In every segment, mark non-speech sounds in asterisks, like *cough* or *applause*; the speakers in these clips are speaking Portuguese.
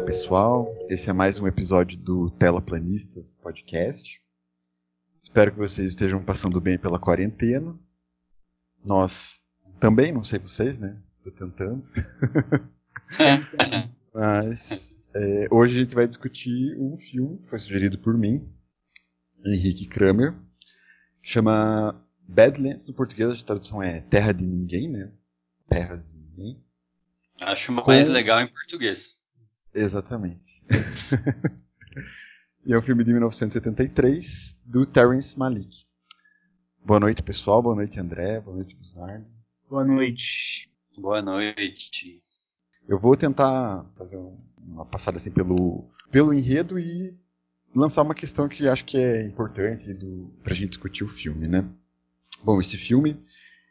Olá pessoal, esse é mais um episódio do Tela Planistas Podcast. Espero que vocês estejam passando bem pela quarentena. Nós também, não sei vocês, né? Estou tentando. *laughs* Mas é, hoje a gente vai discutir um filme que foi sugerido por mim, Henrique Kramer, chama Badlands, no português a tradução é Terra de Ninguém, né? Terras de Ninguém. Acho mais Com... legal em português. Exatamente. *laughs* e é um filme de 1973 do Terrence Malick. Boa noite, pessoal. Boa noite, André. Boa noite, Busnardo. Boa noite. Boa noite. Eu vou tentar fazer uma passada assim pelo, pelo enredo e lançar uma questão que acho que é importante do, pra gente discutir o filme, né? Bom, esse filme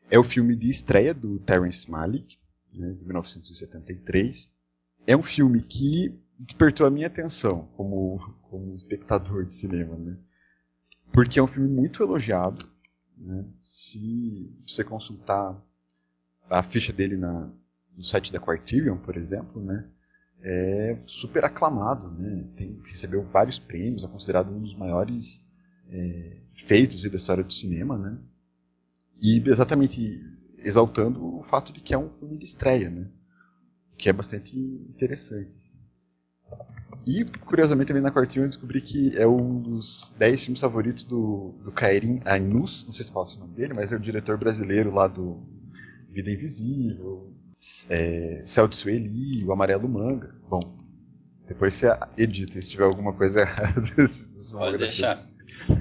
é o filme de estreia do Terrence Malick, né, de 1973 é um filme que despertou a minha atenção como, como espectador de cinema, né? Porque é um filme muito elogiado, né? Se você consultar a ficha dele na, no site da Criterion, por exemplo, né? É super aclamado, né? Tem, recebeu vários prêmios, é considerado um dos maiores é, feitos da história do cinema, né? E exatamente exaltando o fato de que é um filme de estreia, né? Que é bastante interessante. Assim. E, curiosamente, também na quartinha eu descobri que é um dos 10 filmes favoritos do, do Kairin Ainus, não sei se fala o nome dele, mas é o diretor brasileiro lá do Vida Invisível, é, Céu de Sueli, O Amarelo Manga. Bom, depois você edita se tiver alguma coisa *laughs* errada. Pode deixar.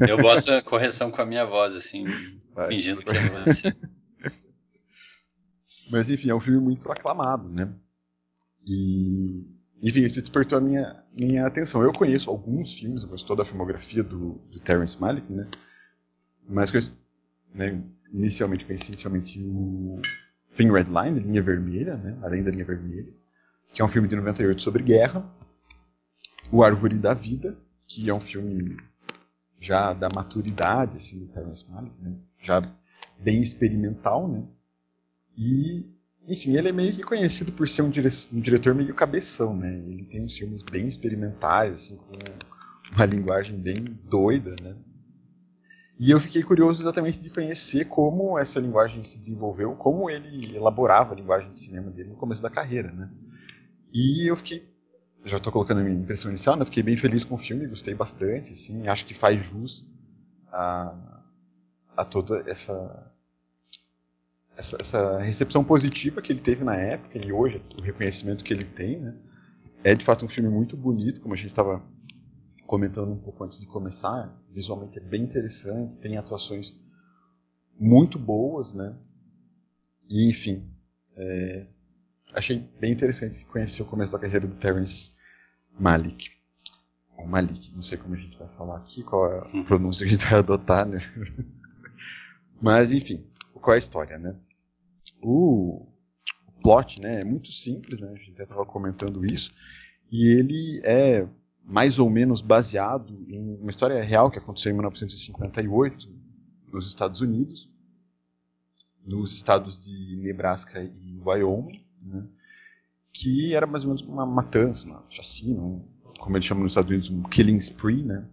Eu boto a correção com a minha voz, assim, Vai. fingindo que é você. *laughs* Mas enfim, é um filme muito aclamado, né? E, enfim, isso despertou a minha, minha atenção. Eu conheço alguns filmes, eu conheço toda a filmografia do, do Terrence Malick, né? Mas conheço, né, inicialmente conheci inicialmente o Thin Red Line, Linha Vermelha, né? Além da Linha Vermelha, que é um filme de 98 sobre guerra. O Árvore da Vida, que é um filme já da maturidade assim, do Terrence Malick, né? já bem experimental, né? E enfim, ele é meio que conhecido por ser um, dire um diretor meio cabeção, né? Ele tem uns filmes bem experimentais, assim, com uma linguagem bem doida, né? E eu fiquei curioso exatamente de conhecer como essa linguagem se desenvolveu, como ele elaborava a linguagem de cinema dele no começo da carreira, né? E eu fiquei, já estou colocando a minha impressão inicial, né? Fiquei bem feliz com o filme, gostei bastante, assim, acho que faz jus a, a toda essa essa, essa, recepção positiva que ele teve na época e hoje o reconhecimento que ele tem, né? É de fato um filme muito bonito, como a gente estava comentando um pouco antes de começar. Visualmente é bem interessante, tem atuações muito boas, né? E enfim, é, achei bem interessante conhecer o começo da carreira do Terence Malik. Ou Malik, não sei como a gente vai falar aqui, qual é a pronúncia que a gente vai adotar, né? *laughs* Mas enfim, qual é a história, né? O plot né, é muito simples, né, a gente até estava comentando isso, e ele é mais ou menos baseado em uma história real que aconteceu em 1958 nos Estados Unidos, nos estados de Nebraska e Wyoming, né, que era mais ou menos uma matança, uma chacina, um, como eles chamam nos Estados Unidos, um killing spree, né,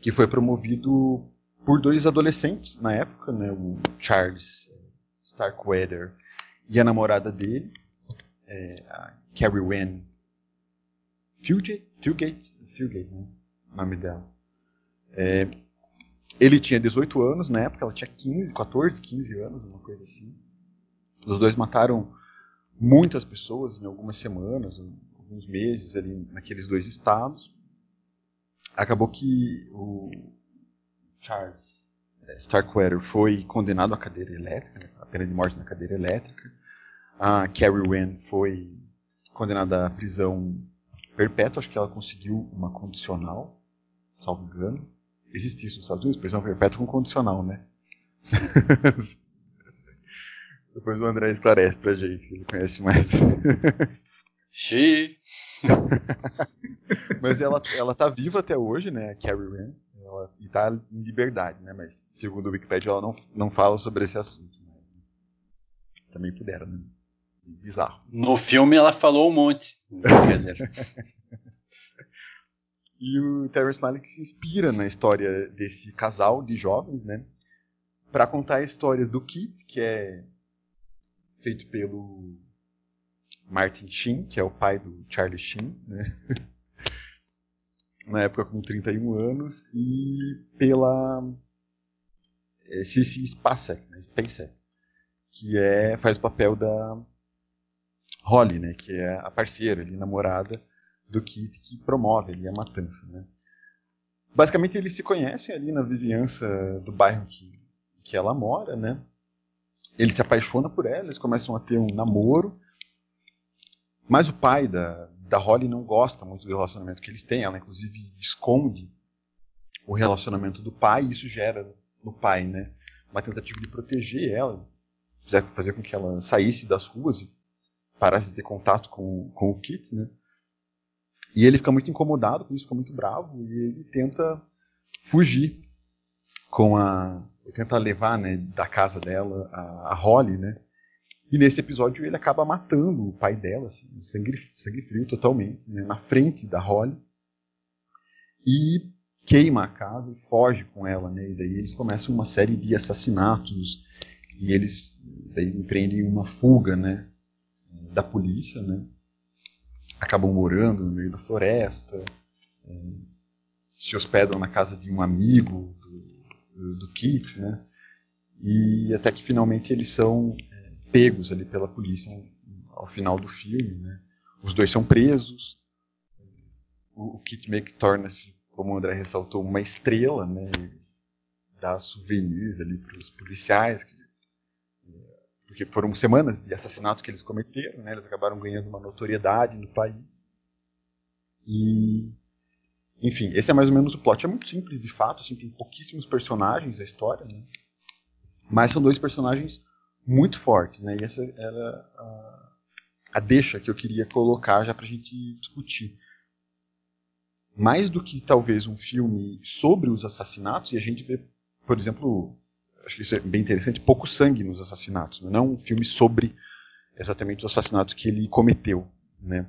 que foi promovido por dois adolescentes na época, né, o Charles Starkweather e a namorada dele, é, a Carrie Wen Fugate, Fugate, Fugate né? o nome dela. É, ele tinha 18 anos na época, ela tinha 15, 14, 15 anos, uma coisa assim. Os dois mataram muitas pessoas em algumas semanas, alguns meses ali naqueles dois estados. Acabou que o Charles Starkweather foi condenado à cadeira elétrica, né, a pena de morte na cadeira elétrica. A Carrie Wen foi condenada à prisão perpétua, acho que ela conseguiu uma condicional, salvo engano. Existe isso nos Estados Unidos, prisão perpétua com condicional, né? *laughs* Depois o André esclarece pra gente, ele conhece mais. Xiii! *laughs* Mas ela, ela tá viva até hoje, né, a Carrie Wen ela está em liberdade, né? Mas segundo o Wikipedia ela não, não fala sobre esse assunto. Né? Também pudera, né? bizarro. No filme ela falou um monte. *laughs* e o Terrence Malick se inspira na história desse casal de jovens, né? Para contar a história do Kit, que é feito pelo Martin Sheen, que é o pai do Charlie Sheen, né? *laughs* na época com 31 anos, e pela Cici Spacek, né? Que é, faz o papel da Holly, né? que é a parceira, ali, namorada do Kit, que promove ali a matança. Né? Basicamente eles se conhecem ali na vizinhança do bairro que, que ela mora, né? Ele se apaixona por ela, eles começam a ter um namoro, mas o pai da, da Holly não gosta muito do relacionamento que eles têm, ela inclusive esconde o relacionamento do pai e isso gera no pai, né, uma tentativa de proteger ela, fazer com que ela saísse das ruas e parasse de ter contato com, com o Kit, né. E ele fica muito incomodado com isso, fica muito bravo e ele tenta fugir com a tenta levar, né, da casa dela a, a Holly, né? E nesse episódio ele acaba matando o pai dela, assim, sangue, sangue frio totalmente, né, na frente da Holly. E queima a casa e foge com ela, né? E daí eles começam uma série de assassinatos e eles daí empreendem uma fuga, né? Da polícia, né? Acabam morando no meio da floresta, é, se hospedam na casa de um amigo do, do Kit, né? E até que finalmente eles são pegos ali pela polícia ao final do filme, né? Os dois são presos. O, Kit meio torna-se como o André ressaltou, uma estrela, né? Dar souvenirs ali para os policiais, que, porque foram semanas de assassinato que eles cometeram, né? Eles acabaram ganhando uma notoriedade no país. E, enfim, esse é mais ou menos o plot. É muito simples, de fato, assim, tem pouquíssimos personagens a história, né? Mas são dois personagens muito fortes, né? E essa era a, a deixa que eu queria colocar já para a gente discutir mais do que talvez um filme sobre os assassinatos, e a gente vê, por exemplo, acho que isso é bem interessante, pouco sangue nos assassinatos, né? não um filme sobre exatamente os assassinatos que ele cometeu, né?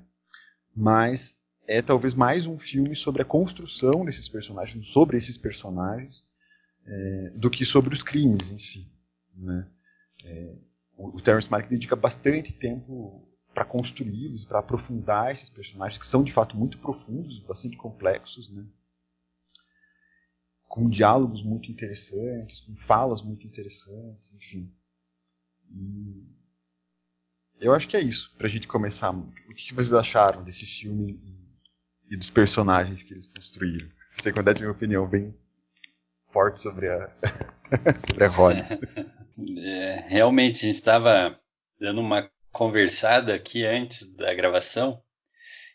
Mas é talvez mais um filme sobre a construção desses personagens, sobre esses personagens, é, do que sobre os crimes em si, né? É, o, Terrence Malick dedica bastante tempo para construí-los, para aprofundar esses personagens que são de fato muito profundos, bastante complexos, né? com diálogos muito interessantes, com falas muito interessantes, enfim. E eu acho que é isso, para a gente começar. O que vocês acharam desse filme e dos personagens que eles construíram? Sei que eu minha opinião bem forte sobre a, *laughs* sobre a Holly. É, realmente, a gente estava dando uma conversado aqui antes da gravação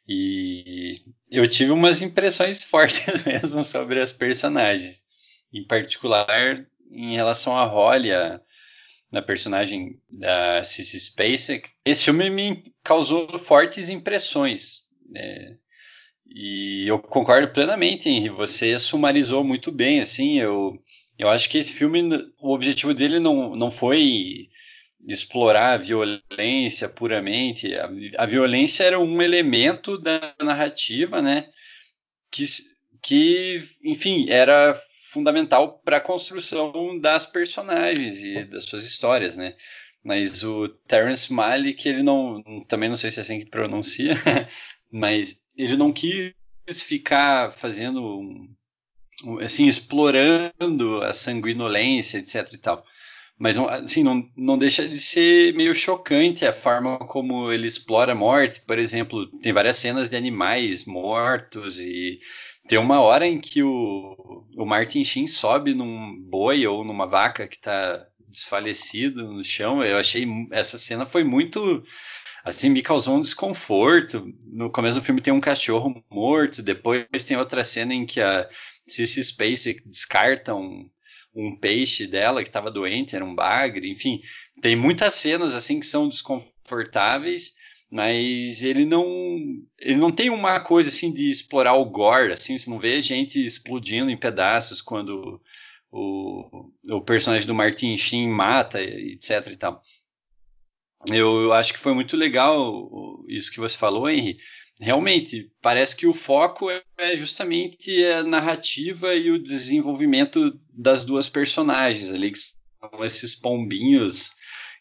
e eu tive umas impressões *laughs* fortes mesmo sobre as personagens, em particular em relação a Holly, a, na personagem da Cissy Spacek. Esse filme me causou fortes impressões. Né? E eu concordo plenamente, Henry. Você sumarizou muito bem, assim. Eu, eu acho que esse filme, o objetivo dele não, não foi explorar a violência puramente. A, a, violência era um elemento da narrativa, né? Que, que enfim, era fundamental para a construção das personagens e das suas histórias, né? Mas o Terence Malick, ele não, também não sei se é assim que pronuncia, *laughs* mas ele não quis ficar fazendo, assim, explorando a sanguinolência, etc e tal. Mas assim, não, não deixa de ser meio chocante a forma como ele explora a morte. Por exemplo, tem várias cenas de animais mortos e tem uma hora em que o, o Martin Sheen sobe num boi ou numa vaca que está desfalecido no chão. Eu achei essa cena foi muito assim me causou um desconforto. No começo do filme tem um cachorro morto, depois tem outra cena em que a Cissy Spacek descarta um, um peixe dela que estava doente, era um bagre, enfim, tem muitas cenas assim que são desconfortáveis, mas ele não ele não tem uma coisa assim de explorar o gore, assim, você não vê gente explodindo em pedaços quando o, o personagem do Martin Sheen mata, etc e tal. Eu, acho que foi muito legal isso que você falou, Henry. Realmente, parece que o foco é, é justamente a narrativa e o desenvolvimento das duas personagens ali, que são esses pombinhos.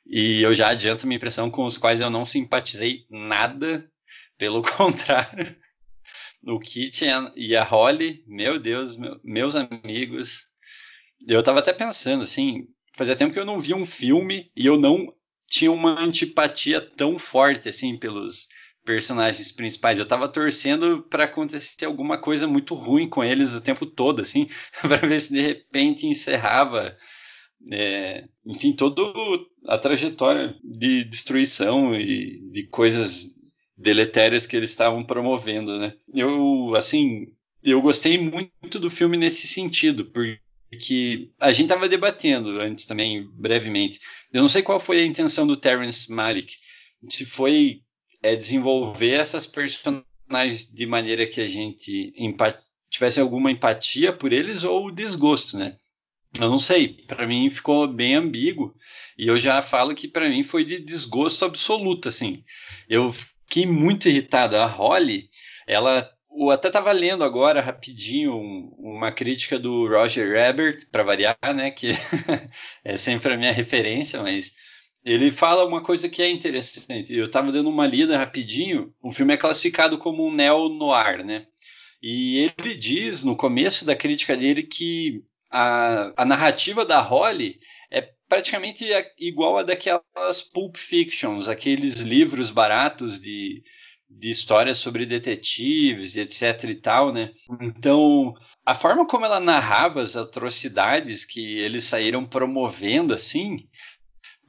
E eu já adianto minha impressão com os quais eu não simpatizei nada, pelo *laughs* contrário. O Kit e a Holly, meu Deus, meu, meus amigos. Eu tava até pensando, assim, fazia tempo que eu não via um filme e eu não tinha uma antipatia tão forte assim pelos personagens principais. Eu tava torcendo para acontecer alguma coisa muito ruim com eles o tempo todo, assim, *laughs* para ver se de repente encerrava, é, enfim, toda a trajetória de destruição e de coisas deletérias que eles estavam promovendo, né? Eu, assim, eu gostei muito do filme nesse sentido, porque que a gente estava debatendo antes também, brevemente. Eu não sei qual foi a intenção do Terrence Malick. Se foi é, desenvolver essas personagens de maneira que a gente tivesse alguma empatia por eles ou desgosto, né? Eu não sei. Para mim ficou bem ambíguo. E eu já falo que para mim foi de desgosto absoluto, assim. Eu fiquei muito irritado. A Holly, ela eu até estava lendo agora rapidinho uma crítica do Roger Ebert, para variar, né, que *laughs* é sempre a minha referência, mas ele fala uma coisa que é interessante. Eu estava dando uma lida rapidinho. O filme é classificado como um neo-noir, né? E ele diz no começo da crítica dele que a, a narrativa da Holly é praticamente igual a daquelas Pulp Fictions, aqueles livros baratos de de histórias sobre detetives, etc e tal, né? Então, a forma como ela narrava as atrocidades que eles saíram promovendo, assim,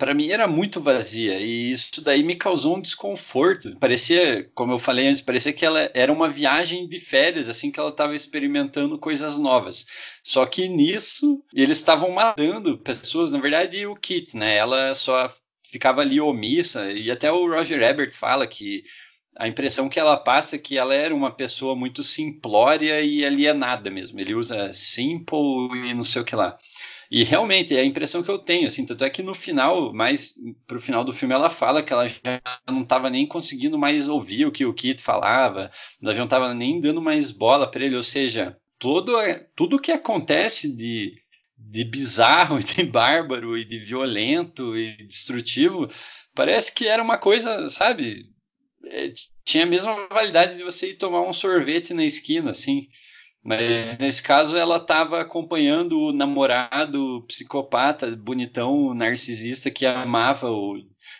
para mim era muito vazia e isso daí me causou um desconforto. Parecia, como eu falei antes, parecia que ela era uma viagem de férias, assim que ela estava experimentando coisas novas. Só que nisso eles estavam matando pessoas, na verdade o Kit, né? Ela só ficava ali omissa e até o Roger Ebert fala que a impressão que ela passa é que ela era uma pessoa muito simplória e alienada mesmo. Ele usa simple e não sei o que lá. E realmente é a impressão que eu tenho, assim, tanto é que no final, mais pro final do filme, ela fala que ela já não estava nem conseguindo mais ouvir o que o Kit falava, ela já não estava nem dando mais bola para ele, ou seja, todo, tudo que acontece de, de bizarro *laughs* e de bárbaro e de violento e destrutivo, parece que era uma coisa, sabe, é, tinha a mesma validade de você ir tomar um sorvete na esquina, assim. Mas nesse caso ela estava acompanhando o namorado psicopata, bonitão, narcisista que amava o,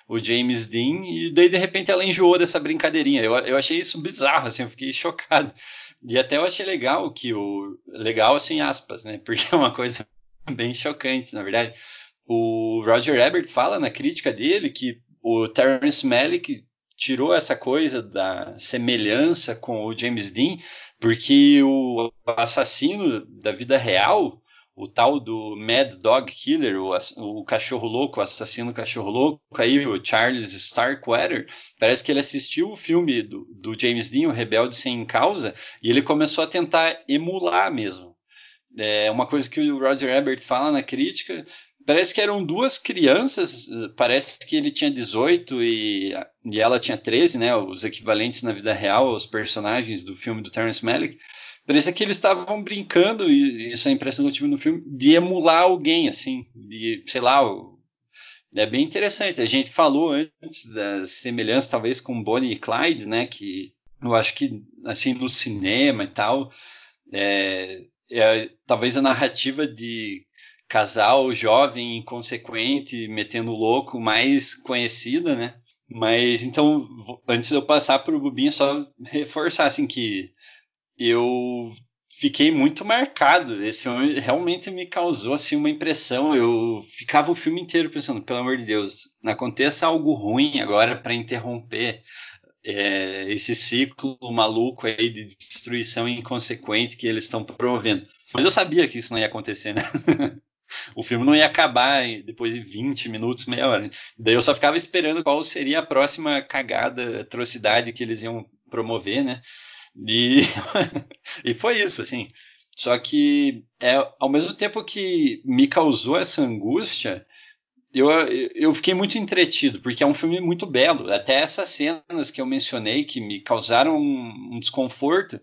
o James Dean, e daí de repente ela enjoou dessa brincadeirinha. Eu, eu achei isso bizarro, assim, eu fiquei *laughs* chocado. E até eu achei legal que o. Legal, assim, aspas, né? Porque é uma coisa *laughs* bem chocante, na verdade. O Roger Ebert fala na crítica dele que o Terence Malick tirou essa coisa da semelhança com o James Dean, porque o assassino da vida real, o tal do Mad Dog Killer, o, o cachorro louco, o assassino cachorro louco, aí o Charles Starkweather, parece que ele assistiu o filme do, do James Dean, o Rebelde Sem Causa, e ele começou a tentar emular mesmo. É uma coisa que o Roger Ebert fala na crítica, Parece que eram duas crianças, parece que ele tinha 18 e, e ela tinha 13, né? Os equivalentes na vida real aos personagens do filme do Terrence Malick. Parece que eles estavam brincando, e isso é a impressão que eu tive no filme, de emular alguém, assim, de, sei lá, é bem interessante. A gente falou antes da semelhança, talvez, com Bonnie e Clyde, né? Que eu acho que, assim, no cinema e tal, é, é, talvez a narrativa de casal jovem, inconsequente, metendo louco, mais conhecida, né? Mas então, antes de eu passar para o Bubinho, só reforçar assim que eu fiquei muito marcado. Esse filme realmente me causou assim uma impressão. Eu ficava o filme inteiro pensando, pelo amor de Deus, não aconteça algo ruim agora para interromper é, esse ciclo maluco aí de destruição inconsequente que eles estão promovendo. Mas eu sabia que isso não ia acontecer, né? *laughs* O filme não ia acabar depois de 20 minutos, meia hora. Daí eu só ficava esperando qual seria a próxima cagada, atrocidade que eles iam promover, né? E, *laughs* e foi isso, assim. Só que, é, ao mesmo tempo que me causou essa angústia, eu, eu fiquei muito entretido, porque é um filme muito belo. Até essas cenas que eu mencionei que me causaram um, um desconforto,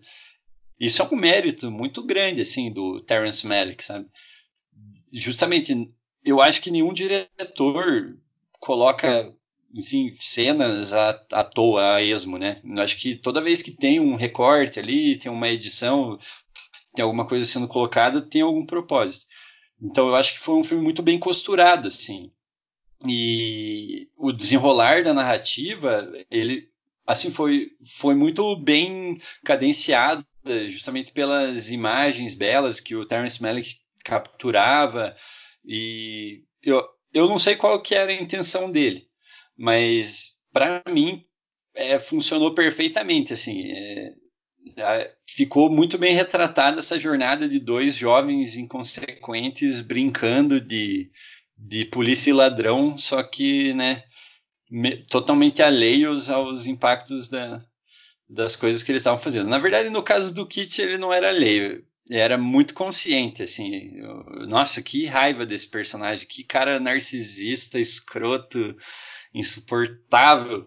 isso é um mérito muito grande, assim, do Terrence Malick, sabe? Justamente, eu acho que nenhum diretor coloca enfim, cenas à, à toa, a esmo, né? Eu acho que toda vez que tem um recorte ali, tem uma edição, tem alguma coisa sendo colocada, tem algum propósito. Então eu acho que foi um filme muito bem costurado, assim. E o desenrolar da narrativa, ele assim foi foi muito bem cadenciado, justamente pelas imagens belas que o Terence Malick capturava e eu, eu não sei qual que era a intenção dele, mas para mim é, funcionou perfeitamente assim é, ficou muito bem retratada essa jornada de dois jovens inconsequentes brincando de, de polícia e ladrão só que né me, totalmente alheios aos impactos da, das coisas que eles estavam fazendo. Na verdade no caso do Kit ele não era alheio era muito consciente, assim. Eu, nossa, que raiva desse personagem, que cara narcisista, escroto, insuportável.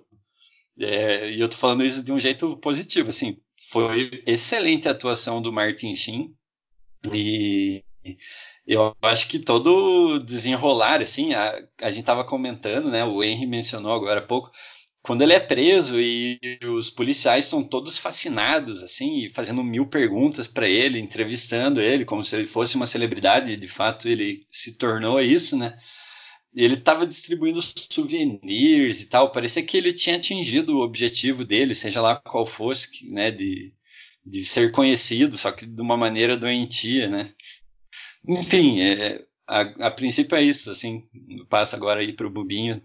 É, e eu tô falando isso de um jeito positivo, assim. Foi excelente a atuação do Martin Sheen. E eu acho que todo desenrolar, assim, a, a gente tava comentando, né? O Henry mencionou agora há pouco. Quando ele é preso e os policiais estão todos fascinados, assim, fazendo mil perguntas para ele, entrevistando ele, como se ele fosse uma celebridade, de fato ele se tornou isso, né? ele estava distribuindo souvenirs e tal. Parecia que ele tinha atingido o objetivo dele, seja lá qual fosse, né, de, de ser conhecido, só que de uma maneira doentia, né. Enfim, é, a, a, princípio é isso, assim. Passo agora aí para o Bubinho.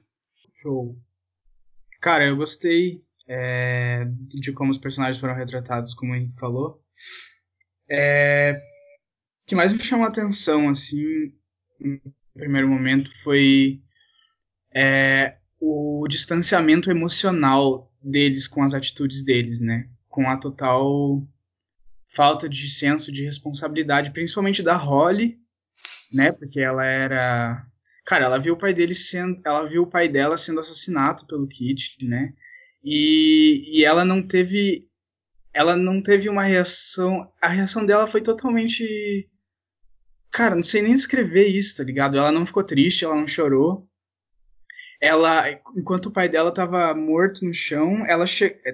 Show. Cara, eu gostei é, de como os personagens foram retratados, como gente falou. É, o que mais me chamou a atenção, assim, primeiro momento foi é, o distanciamento emocional deles com as atitudes deles, né? Com a total falta de senso de responsabilidade, principalmente da Holly, né? Porque ela era, cara, ela viu o pai dele sendo, ela viu o pai dela sendo assassinado pelo Kit, né? E, e ela não teve, ela não teve uma reação, a reação dela foi totalmente Cara, não sei nem escrever isso, tá ligado? Ela não ficou triste, ela não chorou. Ela, enquanto o pai dela tava morto no chão, ela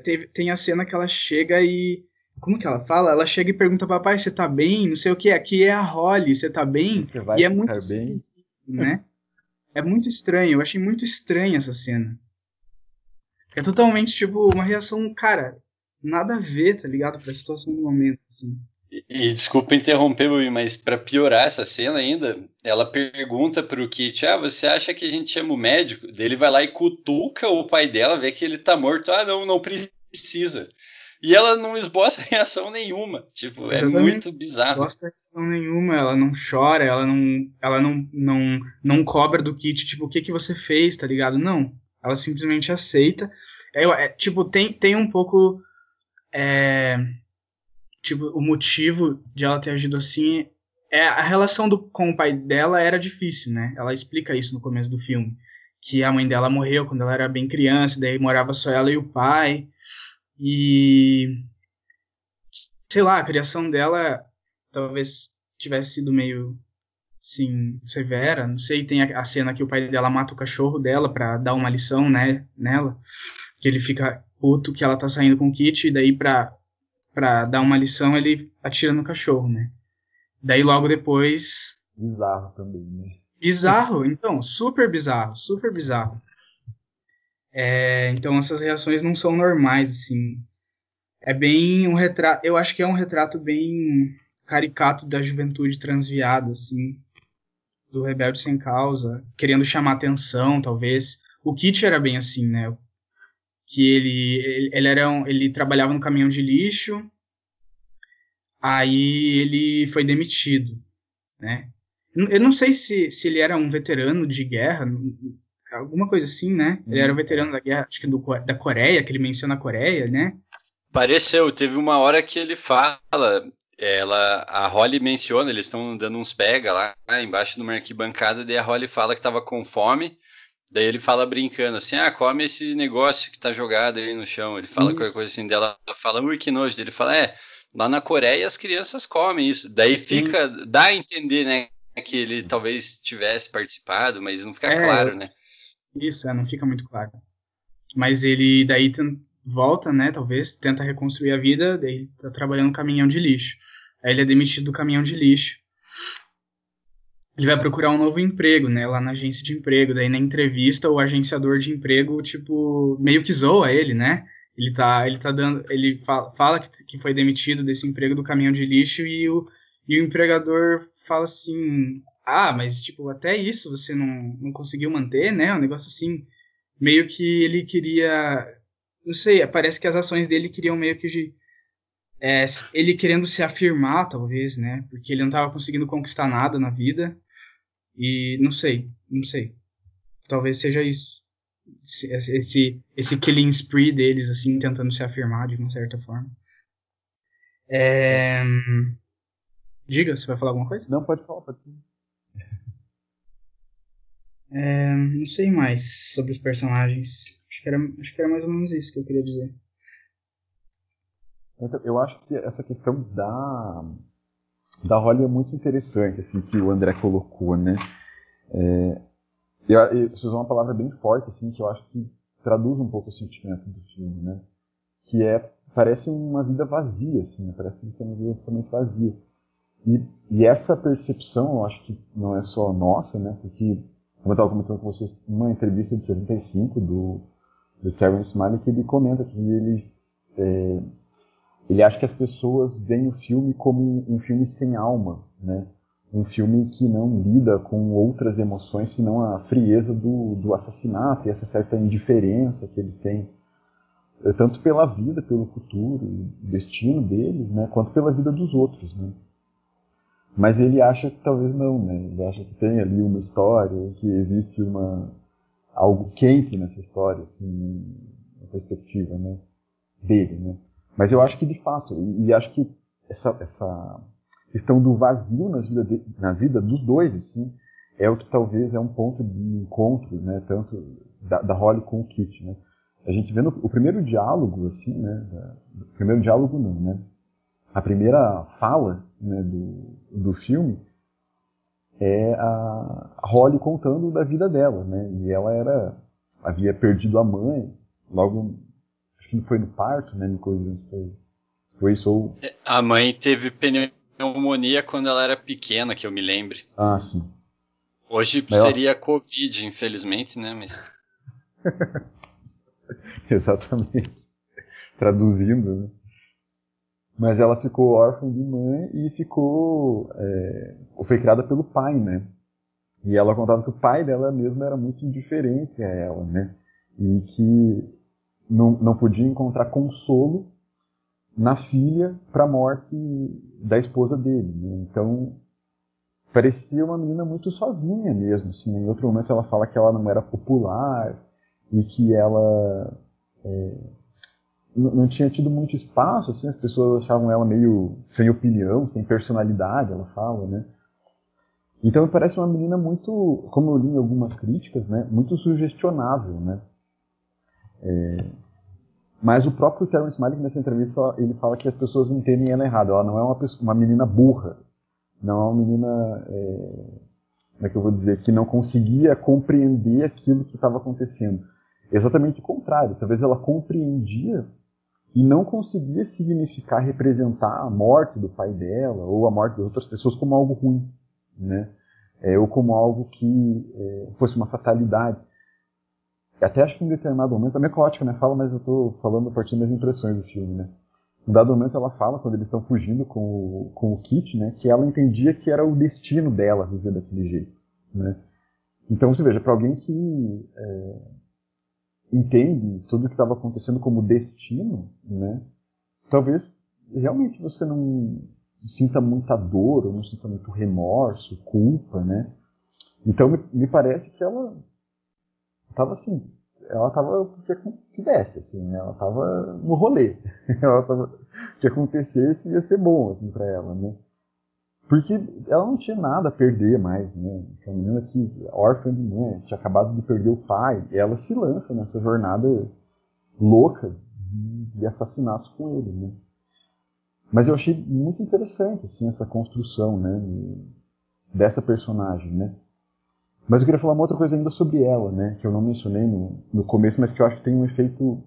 teve, tem a cena que ela chega e. Como que ela fala? Ela chega e pergunta, papai, você tá bem? Não sei o que, aqui é a Holly, você tá bem? Você vai e é muito bem? né? É muito estranho, eu achei muito estranha essa cena. É totalmente, tipo, uma reação, cara, nada a ver, tá ligado? Pra situação do momento, assim. E, desculpa interromper, mas para piorar essa cena ainda, ela pergunta pro Kit: Ah, você acha que a gente chama o médico? Ele vai lá e cutuca o pai dela, vê que ele tá morto. Ah, não, não precisa. E ela não esboça *laughs* reação nenhuma. Tipo, é Exatamente. é muito bizarro. Não esboça reação nenhuma, ela não chora, ela não, ela não, não, não cobra do Kit, tipo, o que que você fez, tá ligado? Não. Ela simplesmente aceita. É, é tipo, tem, tem um pouco. É, tipo, o motivo de ela ter agido assim é a relação do, com o pai dela era difícil, né? Ela explica isso no começo do filme, que a mãe dela morreu quando ela era bem criança, daí morava só ela e o pai. E sei lá, a criação dela talvez tivesse sido meio sim severa, não sei, tem a, a cena que o pai dela mata o cachorro dela para dar uma lição, né, nela, que ele fica puto que ela tá saindo com o Kit e daí pra para dar uma lição, ele atira no cachorro, né? Daí logo depois. Bizarro também, né? Bizarro, então, super bizarro, super bizarro. É, então essas reações não são normais, assim. É bem um retrato. Eu acho que é um retrato bem caricato da juventude transviada, assim. Do rebelde sem causa, querendo chamar atenção, talvez. O Kit era bem assim, né? que ele, ele, era um, ele trabalhava no caminhão de lixo, aí ele foi demitido, né? Eu não sei se, se ele era um veterano de guerra, alguma coisa assim, né? Ele era um veterano da guerra, acho que do, da Coreia, que ele menciona a Coreia, né? Pareceu, teve uma hora que ele fala, ela, a Holly menciona, eles estão dando uns pega lá, embaixo de uma arquibancada, daí a Holly fala que estava com fome, daí ele fala brincando assim, ah, come esse negócio que tá jogado aí no chão, ele fala isso. qualquer coisa assim dela, fala, ui, que nojo, ele fala, é, lá na Coreia as crianças comem isso, daí fica, Sim. dá a entender, né, que ele talvez tivesse participado, mas não fica é, claro, né. Isso, é, não fica muito claro. Mas ele daí volta, né, talvez, tenta reconstruir a vida, daí tá trabalhando no caminhão de lixo. Aí ele é demitido do caminhão de lixo. Ele vai procurar um novo emprego, né, lá na agência de emprego. Daí na entrevista o agenciador de emprego, tipo, meio que zoa ele, né? Ele tá, ele tá dando, ele fala, fala que, que foi demitido desse emprego do caminhão de lixo e o, e o empregador fala assim, ah, mas tipo, até isso você não, não conseguiu manter, né? Um negócio assim, meio que ele queria não sei, parece que as ações dele queriam meio que é, ele querendo se afirmar, talvez, né? Porque ele não estava conseguindo conquistar nada na vida. E não sei, não sei. Talvez seja isso. Esse, esse, esse killing spree deles, assim, tentando se afirmar de uma certa forma. É... Diga, você vai falar alguma coisa? Não, pode falar, pode falar. É, não sei mais sobre os personagens. Acho que, era, acho que era mais ou menos isso que eu queria dizer. Então, eu acho que essa questão da, da Holly é muito interessante, assim, que o André colocou, né? É, eu, eu, você usou uma palavra bem forte, assim, que eu acho que traduz um pouco o sentimento do filme, né? Que é, parece uma vida vazia, assim, né? parece que ele tem uma vida totalmente vazia. E, e, essa percepção, eu acho que não é só nossa, né? Porque como eu estava comentando com vocês, uma entrevista de 75 do, do Terrence Malick, ele comenta que ele, é, ele acha que as pessoas veem o filme como um filme sem alma, né? um filme que não lida com outras emoções senão a frieza do, do assassinato e essa certa indiferença que eles têm tanto pela vida, pelo futuro, destino deles, né, quanto pela vida dos outros, né. Mas ele acha que talvez não, né? Ele acha que tem ali uma história, que existe uma algo quente nessa história, assim, na perspectiva, né? Dele, né? Mas eu acho que de fato, e, e acho que essa, essa questão do vazio nas vida de, na vida dos dois, assim, é o que talvez é um ponto de encontro, né? Tanto da, da Holly com o Kit, né? A gente vê no, o primeiro diálogo, assim, né? Da, o primeiro diálogo não, né? A primeira fala né, do, do filme é a Holly contando da vida dela, né? E ela era havia perdido a mãe, logo acho que foi no parto, né? Foi, foi isso ou... É, a mãe teve pneumonia quando ela era pequena, que eu me lembre. Ah, sim. Hoje Mas seria ela... Covid, infelizmente, né? Mas *laughs* exatamente. Traduzindo, né? Mas ela ficou órfã de mãe e ficou é, foi criada pelo pai, né? E ela contava que o pai dela mesmo era muito indiferente a ela, né? E que não, não podia encontrar consolo na filha para a morte da esposa dele. Né? Então parecia uma menina muito sozinha mesmo. Assim. Em outro momento ela fala que ela não era popular e que ela é, não tinha tido muito espaço, assim, as pessoas achavam ela meio sem opinião, sem personalidade, ela fala, né? Então parece uma menina muito, como eu li em algumas críticas, né, muito sugestionável, né? É, mas o próprio Terence Malick nessa entrevista ele fala que as pessoas entendem ela errado. Ela não é uma, pessoa, uma menina burra, não é uma menina, é, como é que eu vou dizer, que não conseguia compreender aquilo que estava acontecendo. Exatamente o contrário. Talvez ela compreendia e não conseguia significar, representar a morte do pai dela ou a morte das outras pessoas como algo ruim, né? É, ou como algo que é, fosse uma fatalidade. Até acho que em determinado momento, a minha caótica, né, fala, mas eu estou falando a partir das impressões do filme, né? Em dado momento ela fala, quando eles estão fugindo com o, com o Kit, né, que ela entendia que era o destino dela viver daquele jeito, né? Então você veja, para alguém que é, entende tudo o que estava acontecendo como destino, né? Talvez realmente você não sinta muita dor, ou não sinta muito remorso, culpa, né? Então me, me parece que ela estava assim ela tava porque que desce, assim, né? ela tava no rolê. *laughs* ela tava, o que acontecesse ia ser bom, assim, para ela, né? Porque ela não tinha nada a perder mais, né? Uma menina que órfã de mãe, tinha acabado de perder o pai, ela se lança nessa jornada louca de, de assassinatos com ele, né? Mas eu achei muito interessante, assim, essa construção, né? Dessa personagem, né? Mas eu queria falar uma outra coisa ainda sobre ela, né? Que eu não mencionei no, no começo, mas que eu acho que tem um efeito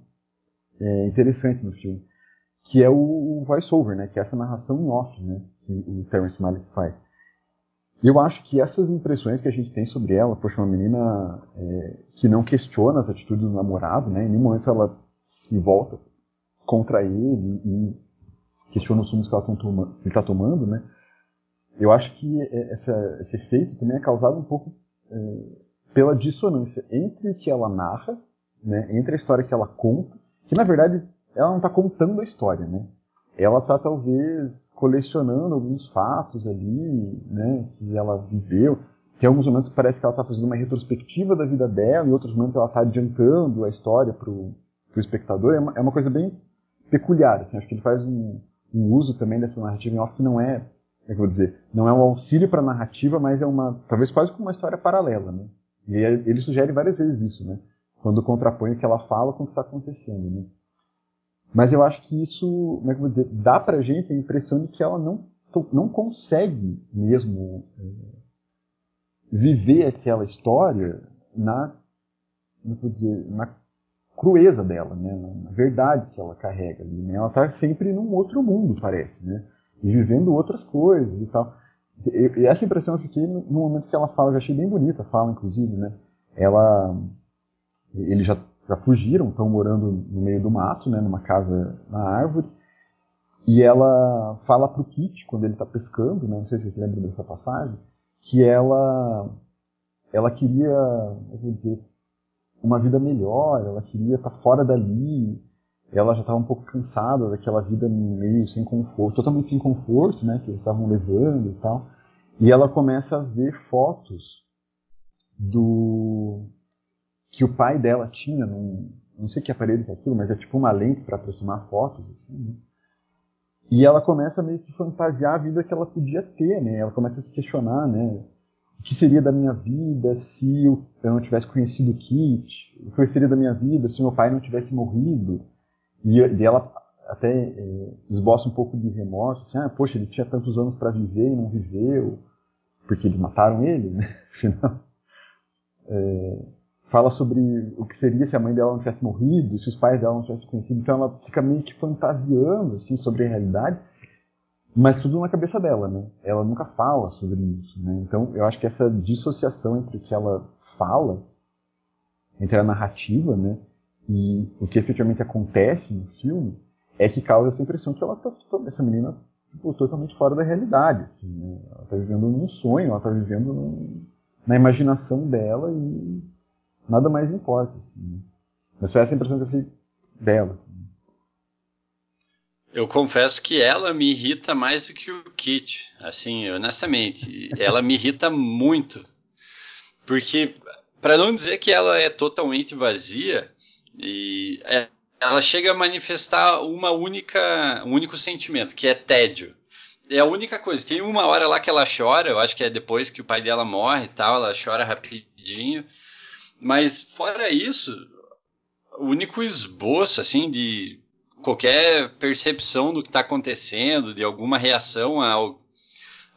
é, interessante no filme. Que é o, o voice-over, né? Que é essa narração em off, né? Que o Terrence Malick faz. Eu acho que essas impressões que a gente tem sobre ela, poxa, uma menina é, que não questiona as atitudes do namorado, né? Em nenhum momento ela se volta contra ele e questiona os rumos que, ela está tomando, né? Eu acho que essa, esse efeito também é causado um pouco é, pela dissonância entre o que ela narra, né, entre a história que ela conta, que na verdade ela não está contando a história, né? Ela está talvez colecionando alguns fatos ali, né, que ela viveu. Tem alguns momentos que parece que ela está fazendo uma retrospectiva da vida dela, e outros momentos ela está adiantando a história para o espectador. É uma, é uma, coisa bem peculiar. Assim, acho que ele faz um, um uso também dessa narrativa em off que não é é que vou dizer, não é um auxílio para a narrativa, mas é uma, talvez quase como uma história paralela, né? E ele sugere várias vezes isso, né? Quando contrapõe o que ela fala com o que está acontecendo, né? Mas eu acho que isso, como é que eu vou dizer, dá pra gente a impressão de que ela não, não consegue mesmo é, viver aquela história na, como é vou dizer, na crueza dela, né? na verdade que ela carrega. Né? Ela está sempre num outro mundo, parece, né? e vivendo outras coisas e tal. E, essa impressão eu fiquei no, momento que ela fala, eu já achei bem bonita a fala, inclusive, né? Ela, eles já, já fugiram, estão morando no meio do mato, né? Numa casa na árvore. E ela fala pro Kit, quando ele está pescando, né? Não sei se vocês lembram dessa passagem, que ela, ela queria, eu vou dizer, uma vida melhor, ela queria estar tá fora dali, ela já estava um pouco cansada daquela vida meio sem conforto, totalmente sem conforto, né, que eles estavam levando e tal. E ela começa a ver fotos do que o pai dela tinha num, não sei que aparelho que é aquilo, mas é tipo uma lente para aproximar fotos assim, né? E ela começa meio que fantasiar a vida que ela podia ter, né? Ela começa a se questionar, né? O que seria da minha vida se eu não tivesse conhecido o Kit? O que seria da minha vida se meu pai não tivesse morrido? E, e ela até é, esboça um pouco de remorso, assim, ah, poxa, ele tinha tantos anos para viver e não viveu, porque eles mataram ele, né? *laughs* Afinal. É, fala sobre o que seria se a mãe dela não tivesse morrido, se os pais dela não tivessem conhecido. Então ela fica meio que fantasiando assim sobre a realidade, mas tudo na cabeça dela, né? Ela nunca fala sobre isso, né? Então eu acho que essa dissociação entre o que ela fala, entre a narrativa, né, e o que efetivamente acontece no filme é que causa essa impressão que ela tá, essa menina tipo, totalmente fora da realidade. Assim, né? Ela está vivendo num sonho, ela está vivendo num, na imaginação dela e nada mais importa. Assim, né? Mas foi essa impressão que eu fiquei dela. Assim. Eu confesso que ela me irrita mais do que o Kit. Assim, honestamente, ela me irrita muito. Porque, para não dizer que ela é totalmente vazia, e é, ela chega a manifestar uma única, um único sentimento, que é tédio. É a única coisa. Tem uma hora lá que ela chora, eu acho que é depois que o pai dela morre e tal, ela chora rapidinho. Mas fora isso, o único esboço assim de qualquer percepção do que está acontecendo, de alguma reação ao,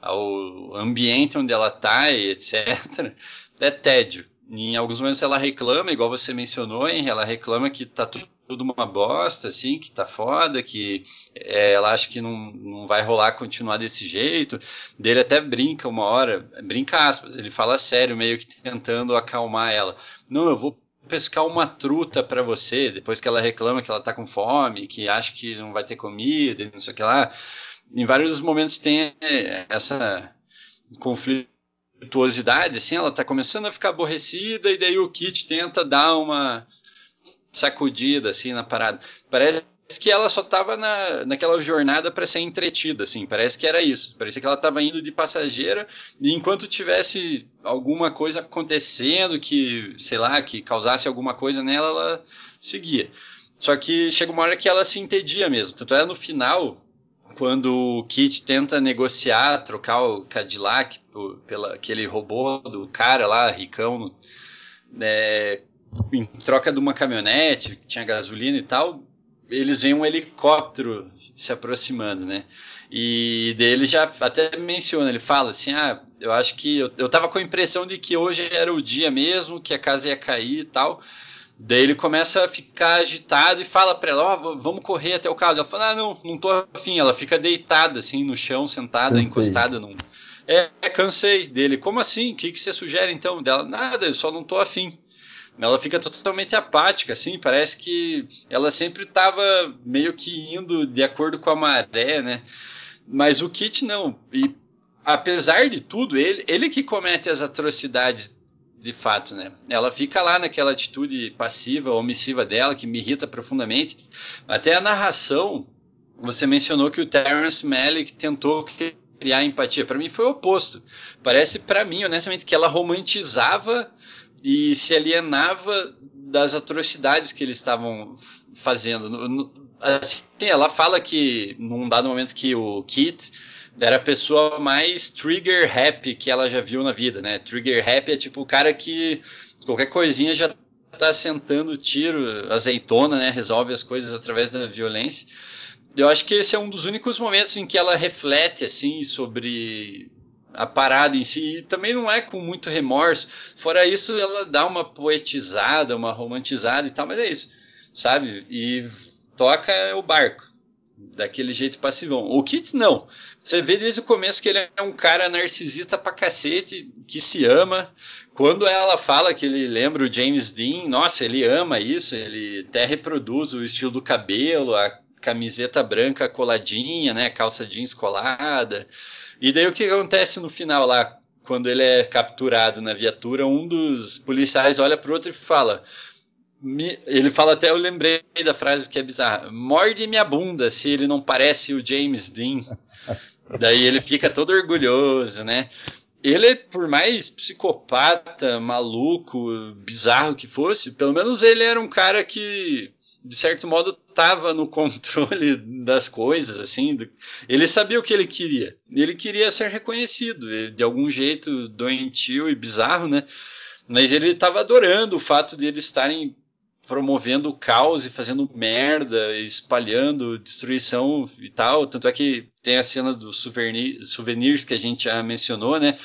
ao ambiente onde ela está, etc., é tédio. Em alguns momentos ela reclama, igual você mencionou, hein? Ela reclama que tá tudo uma bosta, assim, que tá foda, que é, ela acha que não, não vai rolar continuar desse jeito. Dele até brinca uma hora, brinca aspas, ele fala sério, meio que tentando acalmar ela. Não, eu vou pescar uma truta para você, depois que ela reclama que ela tá com fome, que acha que não vai ter comida, não sei o que lá. Em vários momentos tem essa conflito virtuosidade, assim, ela tá começando a ficar aborrecida e daí o Kit tenta dar uma sacudida assim na parada. Parece que ela só estava na, naquela jornada para ser entretida, assim, parece que era isso. Parecia que ela estava indo de passageira e enquanto tivesse alguma coisa acontecendo que, sei lá, que causasse alguma coisa nela, ela seguia. Só que chega uma hora que ela se entedia mesmo. Tanto é no final, quando o Kit tenta negociar, trocar o Cadillac pela aquele robô do cara lá, ricão, né, em troca de uma caminhonete que tinha gasolina e tal, eles veem um helicóptero se aproximando, né? E dele já até menciona, ele fala assim: ah, eu acho que eu, eu tava com a impressão de que hoje era o dia mesmo, que a casa ia cair e tal. Daí ele começa a ficar agitado e fala pra ela, ó, oh, vamos correr até o carro. Ela fala, ah, não, não tô afim. Ela fica deitada, assim, no chão, sentada, cansei. encostada num... É, cansei dele. Como assim? O que, que você sugere, então? Dela, nada, eu só não tô afim. Ela fica totalmente apática, assim, parece que ela sempre estava meio que indo de acordo com a maré, né? Mas o Kit não. E apesar de tudo, ele, ele que comete as atrocidades de fato, né? Ela fica lá naquela atitude passiva, omissiva dela, que me irrita profundamente. Até a narração, você mencionou que o Terence Malick tentou criar empatia. Para mim foi o oposto. Parece para mim, honestamente, que ela romantizava e se alienava das atrocidades que eles estavam fazendo. Assim, ela fala que num dado momento que o Kit era a pessoa mais trigger happy que ela já viu na vida, né? Trigger happy é tipo o cara que qualquer coisinha já tá sentando tiro, azeitona, né? Resolve as coisas através da violência. Eu acho que esse é um dos únicos momentos em que ela reflete assim sobre a parada em si. E também não é com muito remorso. Fora isso, ela dá uma poetizada, uma romantizada e tal, mas é isso, sabe? E toca o barco daquele jeito passivão. O Kit não. Você vê desde o começo que ele é um cara narcisista pra cacete, que se ama. Quando ela fala que ele lembra o James Dean, nossa, ele ama isso, ele até reproduz o estilo do cabelo, a camiseta branca coladinha, né, calça jeans colada. E daí o que acontece no final lá, quando ele é capturado na viatura, um dos policiais olha pro outro e fala: ele fala até, eu lembrei da frase que é bizarra: morde minha bunda se ele não parece o James Dean. *laughs* Daí ele fica todo orgulhoso, né? Ele, por mais psicopata, maluco, bizarro que fosse, pelo menos ele era um cara que, de certo modo, estava no *laughs* controle das coisas, assim. Ele sabia o que ele queria. Ele queria ser reconhecido, de algum jeito doentio e bizarro, né? Mas ele estava adorando o fato de eles estarem promovendo o caos e fazendo merda, espalhando destruição e tal. Tanto é que tem a cena dos souvenir, souvenirs que a gente já mencionou, né?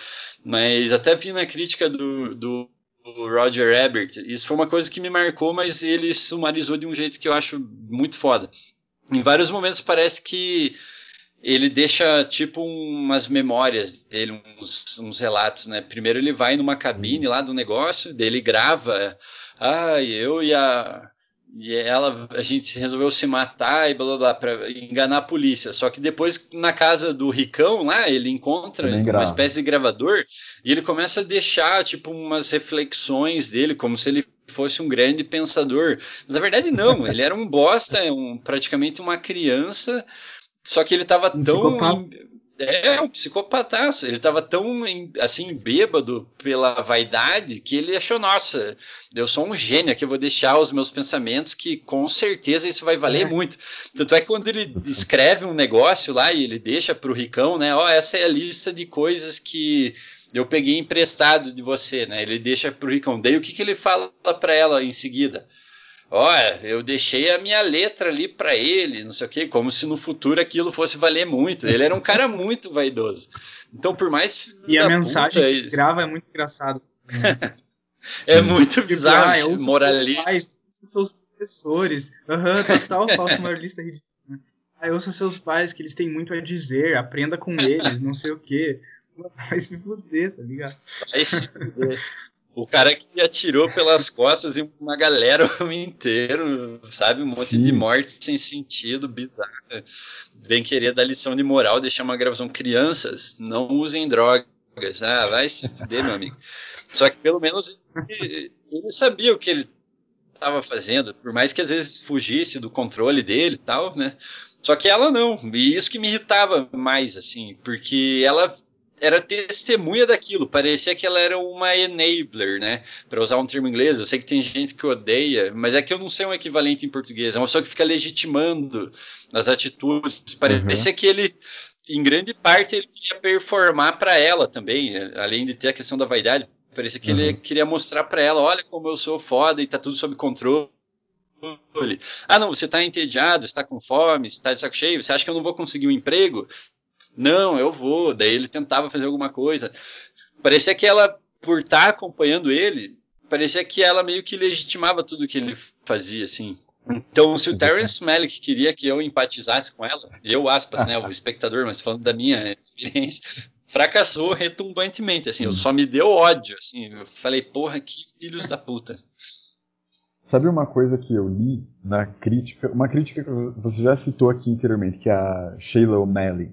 Mas até vi na crítica do, do Roger Ebert, isso foi uma coisa que me marcou, mas ele sumarizou de um jeito que eu acho muito foda. Em vários momentos parece que ele deixa tipo umas memórias dele, uns, uns relatos, né? Primeiro ele vai numa cabine lá do negócio, dele grava ah, eu e a e ela a gente resolveu se matar e blá blá blá para enganar a polícia. Só que depois na casa do Ricão lá, ele encontra uma espécie de gravador e ele começa a deixar tipo umas reflexões dele como se ele fosse um grande pensador. Mas na verdade não, *laughs* ele era um bosta, um, praticamente uma criança, só que ele estava tão é um psicopataço. Ele estava tão assim bêbado pela vaidade que ele achou, nossa, eu sou um gênio aqui, eu vou deixar os meus pensamentos que com certeza isso vai valer é. muito. Tanto é que quando ele escreve um negócio lá e ele deixa para o Ricão, né? Ó, essa é a lista de coisas que eu peguei emprestado de você, né? Ele deixa para o Ricão. Daí o que, que ele fala para ela em seguida? Olha, eu deixei a minha letra ali para ele, não sei o quê, como se no futuro aquilo fosse valer muito. Ele era um cara muito vaidoso. Então, por mais. E a mensagem puta, que grava é muito engraçado. *laughs* é muito tipo, bizarro, ah, eu moralista. Pais, seus professores. Aham, uhum, total falso moralista ridículo. Aí ouça seus pais, que eles têm muito a dizer, aprenda com eles, não sei o quê. Vai se fuder, tá ligado? Vai se fuder. O cara que atirou pelas costas em uma galera *laughs* inteiro, sabe? Um monte Sim. de morte sem sentido, bizarro. Vem querer dar lição de moral, deixar uma gravação. Crianças, não usem drogas. Ah, vai se fuder, meu amigo. Só que pelo menos ele, ele sabia o que ele estava fazendo, por mais que às vezes fugisse do controle dele e tal, né? Só que ela não, e isso que me irritava mais, assim, porque ela era testemunha daquilo, parecia que ela era uma enabler, né? Para usar um termo inglês, eu sei que tem gente que odeia, mas é que eu não sei um equivalente em português, é uma pessoa que fica legitimando as atitudes, parecia uhum. que ele em grande parte ele queria performar para ela também, além de ter a questão da vaidade. Parecia que uhum. ele queria mostrar para ela, olha como eu sou foda e tá tudo sob controle. Ah, não, você tá entediado, está com fome, está de saco cheio, você acha que eu não vou conseguir um emprego? Não, eu vou. Daí ele tentava fazer alguma coisa. Parecia que ela, por estar tá acompanhando ele, parecia que ela meio que legitimava tudo que ele fazia, assim. Então, se o Terence *laughs* Malick queria que eu empatizasse com ela, eu, aspas, né, o *laughs* espectador, mas falando da minha experiência, fracassou retumbantemente, assim, eu só me deu ódio, assim, eu falei, porra, que filhos da puta. Sabe uma coisa que eu li na crítica, uma crítica que você já citou aqui anteriormente, que é a Sheila O'Malley,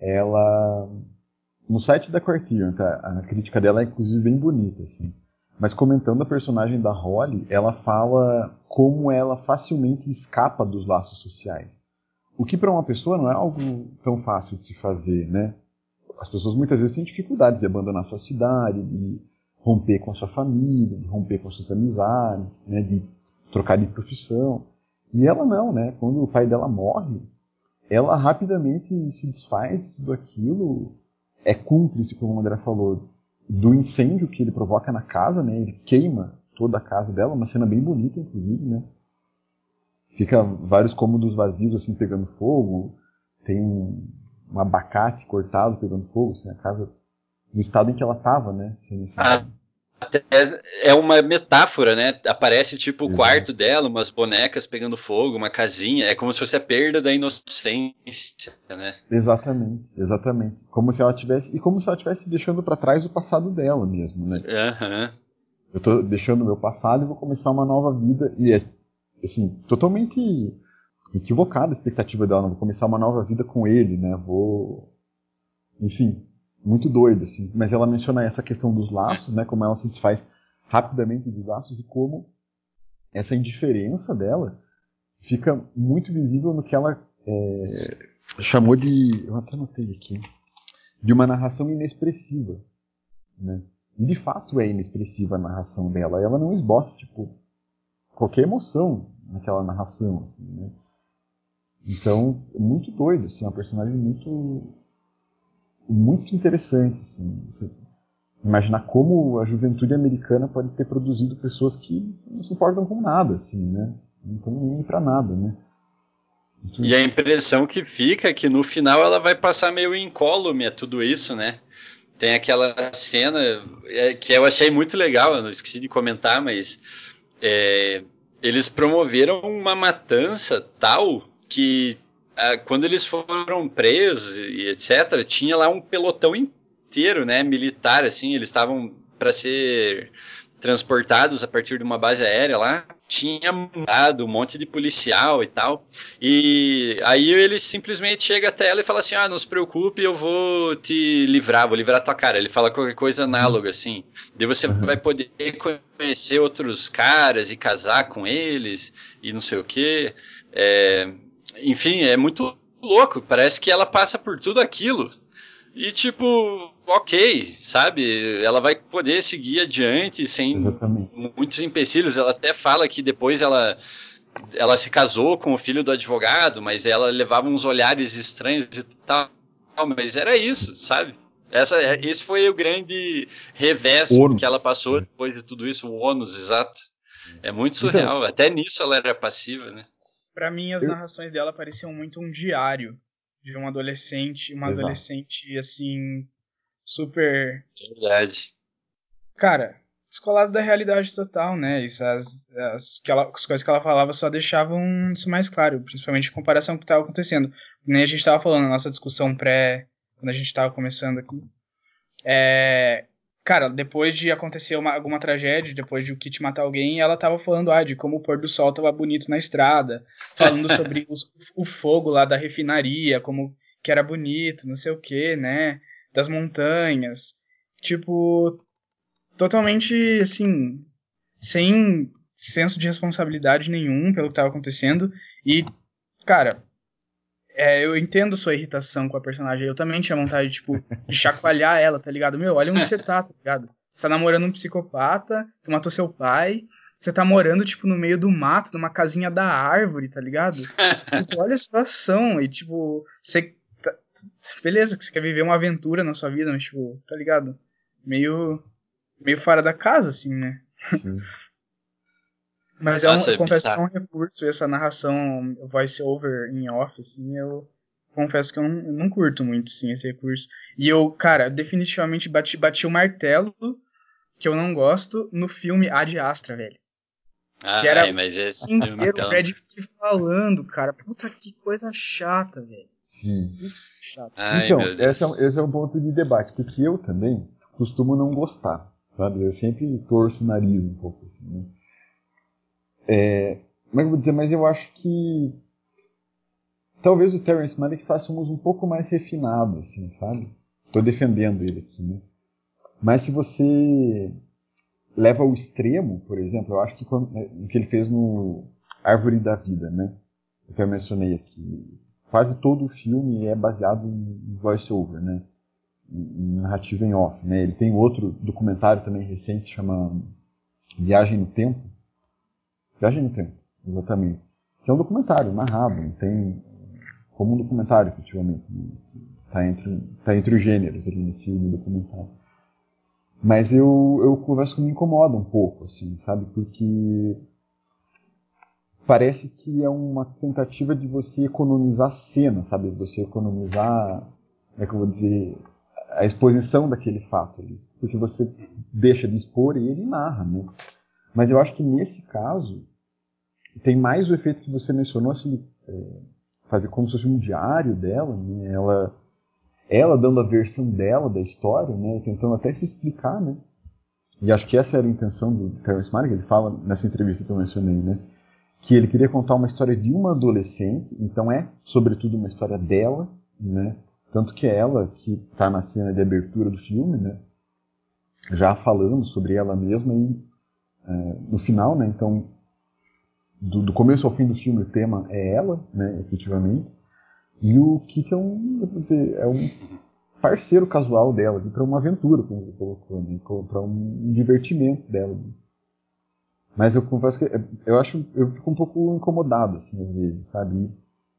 ela, no site da Criterion, tá, a crítica dela é inclusive bem bonita, assim, mas comentando a personagem da Holly, ela fala como ela facilmente escapa dos laços sociais. O que para uma pessoa não é algo tão fácil de se fazer, né? as pessoas muitas vezes têm dificuldades de abandonar sua cidade, de romper com a sua família, de romper com as suas amizades, né, de trocar de profissão. E ela não, né? Quando o pai dela morre, ela rapidamente se desfaz de tudo aquilo, é cúmplice, como o André falou, do incêndio que ele provoca na casa, né? Ele queima toda a casa dela, uma cena bem bonita, inclusive, né? Fica vários cômodos vazios assim pegando fogo, tem um, um abacate cortado pegando fogo, assim, a casa no estado em que ela estava, né? Ah, até é uma metáfora, né? Aparece tipo o quarto dela, umas bonecas pegando fogo, uma casinha, é como se fosse a perda da inocência, né? Exatamente, exatamente. Como se ela tivesse e como se ela tivesse deixando para trás o passado dela mesmo, né? Uhum. Eu tô deixando o meu passado e vou começar uma nova vida e é assim, totalmente equivocada a expectativa dela, vou começar uma nova vida com ele, né? Vou, enfim, muito doido assim. Mas ela menciona essa questão dos laços, né? Como ela se desfaz rapidamente dos laços e como essa indiferença dela fica muito visível no que ela é, chamou de, eu até notei aqui, de uma narração inexpressiva, né? E de fato é inexpressiva a narração dela. Ela não esboça tipo qualquer emoção naquela narração, assim, né? Então, é muito doido, assim, é uma personagem muito muito interessante, assim. Você imaginar como a juventude americana pode ter produzido pessoas que não se importam com nada, assim, né? Não estão nem para nada, né? Então, e a impressão que fica é que no final ela vai passar meio incólume a tudo isso, né? Tem aquela cena é, que eu achei muito legal, eu não esqueci de comentar, mas é, eles promoveram uma matança tal que quando eles foram presos e etc, tinha lá um pelotão inteiro, né, militar, assim, eles estavam para ser transportados a partir de uma base aérea lá, tinha mandado um monte de policial e tal. E aí ele simplesmente chega até ela e fala assim: Ah, não se preocupe, eu vou te livrar, vou livrar tua cara. Ele fala qualquer coisa análoga assim. Daí você uhum. vai poder conhecer outros caras e casar com eles e não sei o que. É, enfim, é muito louco. Parece que ela passa por tudo aquilo. E tipo, ok, sabe? Ela vai poder seguir adiante sem Exatamente. muitos empecilhos. Ela até fala que depois ela ela se casou com o filho do advogado, mas ela levava uns olhares estranhos e tal. Mas era isso, sabe? Essa, é, esse foi o grande revés que ela passou depois de tudo isso, o ônus, exato. É muito então surreal. Então, Até nisso ela era passiva, né? Para mim, as eu... narrações dela pareciam muito um diário de um adolescente, uma Exato. adolescente assim super. Verdade. Cara, descolado da realidade total, né? Isso, as, as, que ela, as coisas que ela falava só deixavam isso mais claro, principalmente em comparação com o que estava acontecendo. Nem a gente estava falando na nossa discussão pré, quando a gente estava começando aqui. É, cara, depois de acontecer uma, alguma tragédia, depois de o Kit matar alguém, ela tava falando ah, de como o pôr do sol tava bonito na estrada, falando *laughs* sobre os, o fogo lá da refinaria, como que era bonito, não sei o que, né? Das montanhas. Tipo, totalmente, assim, sem, senso de responsabilidade nenhum pelo que estava acontecendo. E, cara, é, eu entendo sua irritação com a personagem. Eu também tinha vontade, tipo, de chacoalhar ela, tá ligado? Meu, olha onde você tá, tá ligado? Você tá namorando um psicopata que matou seu pai. Você tá morando, tipo, no meio do mato, numa casinha da árvore, tá ligado? tipo, olha a situação. E, tipo, você. Tá, beleza, que você quer viver uma aventura na sua vida, mas, tipo, tá ligado? Meio. Meio fora da casa, assim, né? Sim. Mas Nossa, é um, eu confesso que é um recurso, essa narração voice-over em off, assim, eu confesso que eu não, eu não, curto muito, sim, esse recurso. E eu, cara, definitivamente bati, bati o martelo que eu não gosto no filme Ad Astra, velho. Ah, que era é, mas esse inteiro o Brad Pitt falando, cara. Puta que coisa chata, velho. Sim. Chato. Ai, então, esse é, esse é um ponto de debate, porque eu também costumo não gostar, sabe? Eu sempre torço o nariz um pouco, assim, né? É, como é vou dizer? Mas eu acho que talvez o Terrence Malick faça um uso um pouco mais refinado, assim, sabe? Estou defendendo ele aqui, né? Mas se você leva ao extremo, por exemplo, eu acho que quando, é, o que ele fez no Árvore da Vida, né? Eu mencionei aqui. Quase todo o filme é baseado em voice-over, né? Em narrativa em off, né? Ele tem outro documentário também recente que chama Viagem no Tempo, Viagem no Tempo, exatamente. Que é um documentário narrado, tem como um documentário, efetivamente. Está entre, tá entre os gêneros ali no filme e documentário. Mas eu, eu confesso que me incomoda um pouco, assim, sabe? Porque parece que é uma tentativa de você economizar cena, sabe? Você economizar, é que eu vou dizer, a exposição daquele fato ali. Porque você deixa de expor e ele narra, né? Mas eu acho que nesse caso, tem mais o efeito que você mencionou, assim, é, fazer como se fosse um diário dela, né? ela, ela dando a versão dela da história, né? tentando até se explicar, né? E acho que essa era a intenção do Terrence Malick, ele fala nessa entrevista que eu mencionei, né? Que ele queria contar uma história de uma adolescente, então é, sobretudo, uma história dela, né? Tanto que é ela que está na cena de abertura do filme, né? Já falando sobre ela mesma e é, no final, né? Então do, do, começo ao fim do filme o tema é ela, né, efetivamente. E o Kit é um, dizer, é um parceiro casual dela, para uma aventura, como você colocou, né, para um divertimento dela. Mas eu confesso que eu acho, eu fico um pouco incomodado assim às vezes, sabe?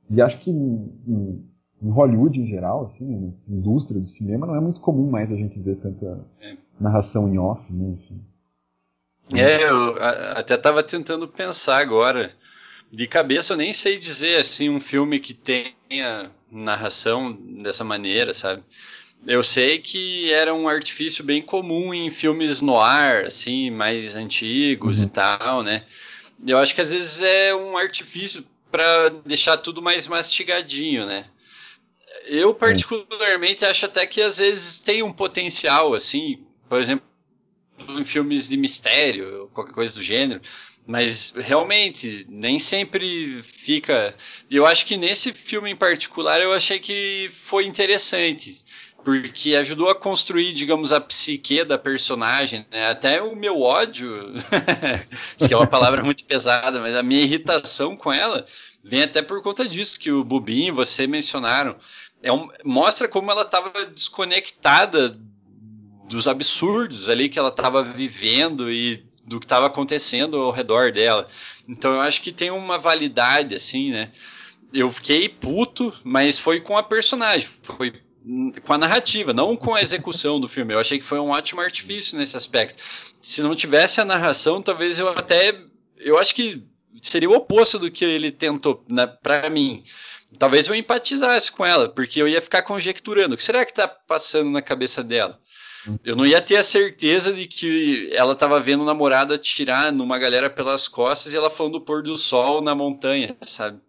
E, e acho que em, em, em, Hollywood em geral, assim, na indústria do cinema, não é muito comum mais a gente ver tanta é. narração em off, né? Enfim. É, eu até estava tentando pensar agora. De cabeça eu nem sei dizer assim um filme que tenha narração dessa maneira, sabe? Eu sei que era um artifício bem comum em filmes noir, assim, mais antigos uhum. e tal, né? Eu acho que às vezes é um artifício para deixar tudo mais mastigadinho, né? Eu particularmente acho até que às vezes tem um potencial, assim, por exemplo, em filmes de mistério, qualquer coisa do gênero. Mas realmente, nem sempre fica. Eu acho que nesse filme em particular eu achei que foi interessante. Porque ajudou a construir, digamos, a psique da personagem. Né? Até o meu ódio, *laughs* que é uma palavra muito pesada, mas a minha irritação com ela vem até por conta disso que o Bubim e você mencionaram. É um, mostra como ela estava desconectada dos absurdos ali que ela estava vivendo e do que estava acontecendo ao redor dela. Então eu acho que tem uma validade assim, né? Eu fiquei puto, mas foi com a personagem, foi com a narrativa, não com a execução do filme. Eu achei que foi um ótimo artifício nesse aspecto. Se não tivesse a narração, talvez eu até eu acho que seria o oposto do que ele tentou, né, para mim. Talvez eu empatizasse com ela, porque eu ia ficar conjecturando. O que será que está passando na cabeça dela? Eu não ia ter a certeza de que ela estava vendo o namorado atirar numa galera pelas costas e ela falando do pôr do sol na montanha, sabe?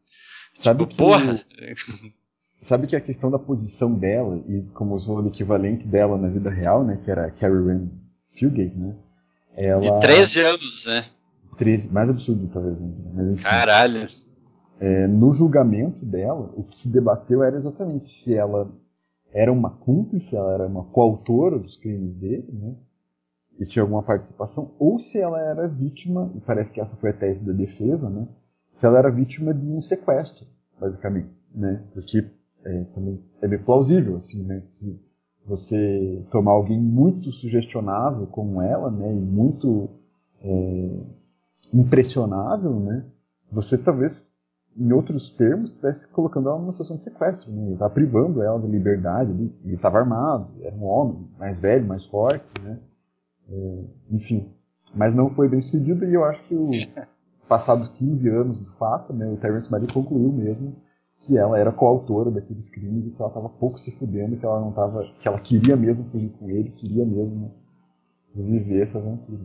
Sabe tipo, que, porra! *laughs* Sabe que a questão da posição dela e como usou o equivalente dela na vida real, né? Que era Carrie Ann Fugate, né? Ela... De 13 anos, né? 13, mais absurdo talvez. Né? Mas, Caralho! É, no julgamento dela, o que se debateu era exatamente se ela era uma cúmplice, ela era uma coautora dos crimes dele, né? e tinha alguma participação, ou se ela era vítima, e parece que essa foi a tese da defesa, né? Se ela era vítima de um sequestro, basicamente, né? Porque é, também é bem plausível, assim, né? Se você tomar alguém muito sugestionável como ela, né? E muito é, impressionável, né? Você talvez, em outros termos, estivesse colocando ela numa situação de sequestro, né? Ele estava privando ela da liberdade, ele estava armado, era um homem mais velho, mais forte, né? É, enfim, mas não foi bem sucedido e eu acho que o, *laughs* passados 15 anos do fato, né, o Terence Malick concluiu mesmo que ela era coautora daqueles crimes e que ela estava pouco se fudendo, que ela não tava, que ela queria mesmo fugir com ele, queria mesmo viver essa aventura.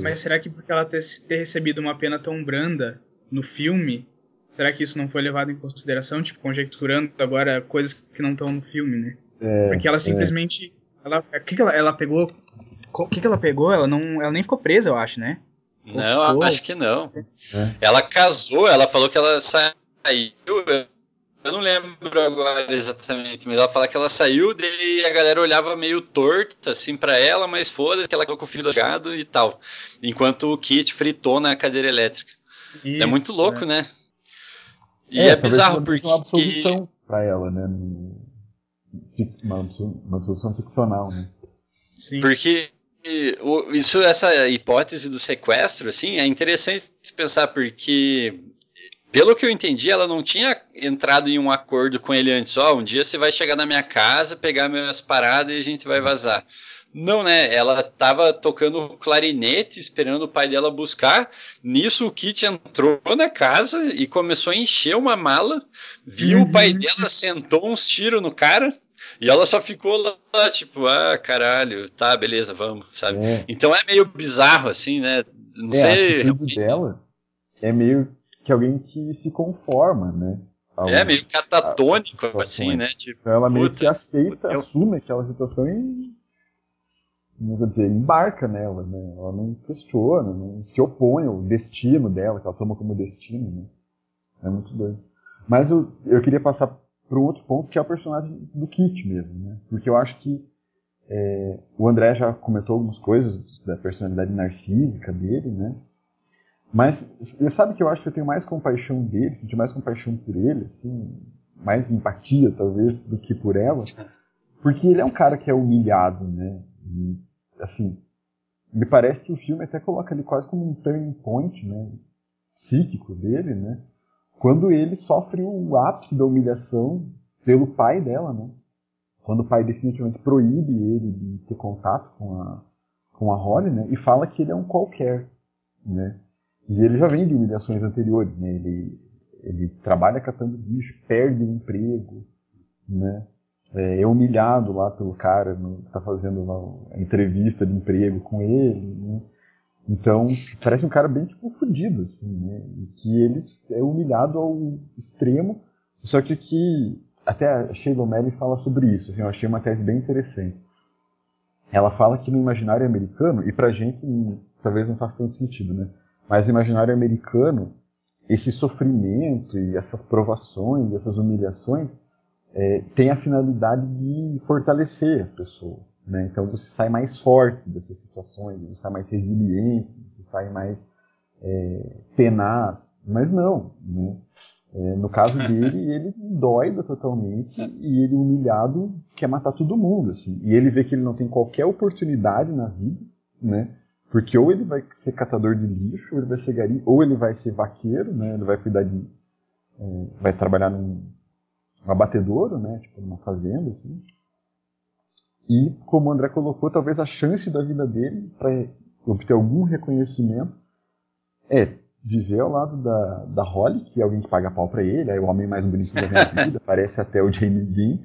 Mas será que porque ela ter, ter recebido uma pena tão branda no filme, será que isso não foi levado em consideração, tipo conjecturando agora coisas que não estão no filme, né? É, porque ela é. simplesmente, é. ela, que, que ela, ela pegou o que, que ela pegou? Ela não, ela nem ficou presa, eu acho, né? Não, ficou... acho que não. É. Ela casou, ela falou que ela saiu. Eu não lembro agora exatamente, mas ela fala que ela saiu e a galera olhava meio torto assim para ela, mas foda-se que ela colocou o filho do gado e tal. Enquanto o Kit fritou na cadeira elétrica. Isso, é muito louco, é. né? E é, é bizarro porque. Uma absolução pra ela, né? Uma, uma solução ficcional, né? Sim. Porque isso, essa hipótese do sequestro, assim, é interessante pensar porque, pelo que eu entendi, ela não tinha entrado em um acordo com ele antes. Ó, oh, um dia você vai chegar na minha casa, pegar minhas paradas e a gente vai vazar. Não, né? Ela tava tocando clarinete, esperando o pai dela buscar. Nisso, o Kit entrou na casa e começou a encher uma mala. Viu uhum. o pai dela, sentou uns tiros no cara e ela só ficou lá, tipo, ah, caralho, tá, beleza, vamos, sabe? É. Então é meio bizarro, assim, né? Não é, sei. A atitude dela é meio que alguém que se conforma, né? Ao, é meio catatônico, assim, né? Tipo, então ela meio que aceita, eu... assume aquela situação e. Não vou dizer, embarca nela, né? Ela não questiona, não se opõe ao destino dela, que ela toma como destino, né? É muito doido. Mas eu, eu queria passar para um outro ponto que é o personagem do Kit mesmo, né? Porque eu acho que é, o André já comentou algumas coisas da personalidade narcísica dele, né? Mas sabe que eu acho que eu tenho mais compaixão dele, senti mais compaixão por ele, assim, mais empatia talvez do que por ela, *laughs* porque ele é um cara que é humilhado, né? E, assim, me parece que o filme até coloca ele quase como um turning point, né? Psíquico dele, né? quando ele sofre o ápice da humilhação pelo pai dela, né? Quando o pai definitivamente proíbe ele de ter contato com a, com a Holly, né? E fala que ele é um qualquer, né? E ele já vem de humilhações anteriores, né? Ele, ele trabalha catando bicho, perde o emprego, né? É, é humilhado lá pelo cara que está fazendo uma entrevista de emprego com ele, né? Então, parece um cara bem, tipo, fudido, assim, né? E que ele é humilhado ao extremo, só que que até a Sheila O'Malley fala sobre isso, assim, eu achei uma tese bem interessante. Ela fala que no imaginário americano, e pra gente talvez não faça tanto sentido, né? Mas no imaginário americano, esse sofrimento e essas provações, essas humilhações, é, tem a finalidade de fortalecer as pessoas. Né? Então você sai mais forte dessas situações, você sai mais resiliente, você sai mais é, tenaz. Mas não. Né? É, no caso *laughs* dele, ele dói totalmente e ele humilhado quer matar todo mundo. Assim. E ele vê que ele não tem qualquer oportunidade na vida, né? porque ou ele vai ser catador de lixo, ou ele vai ser gari, ou ele vai ser vaqueiro, né? ele vai cuidar de. É, vai trabalhar num abatedouro, né? tipo numa fazenda. Assim. E, como o André colocou, talvez a chance da vida dele para obter algum reconhecimento é viver ao lado da, da Holly, que é alguém que paga pau para ele, é o homem mais bonito da minha vida, *laughs* parece até o James Dean.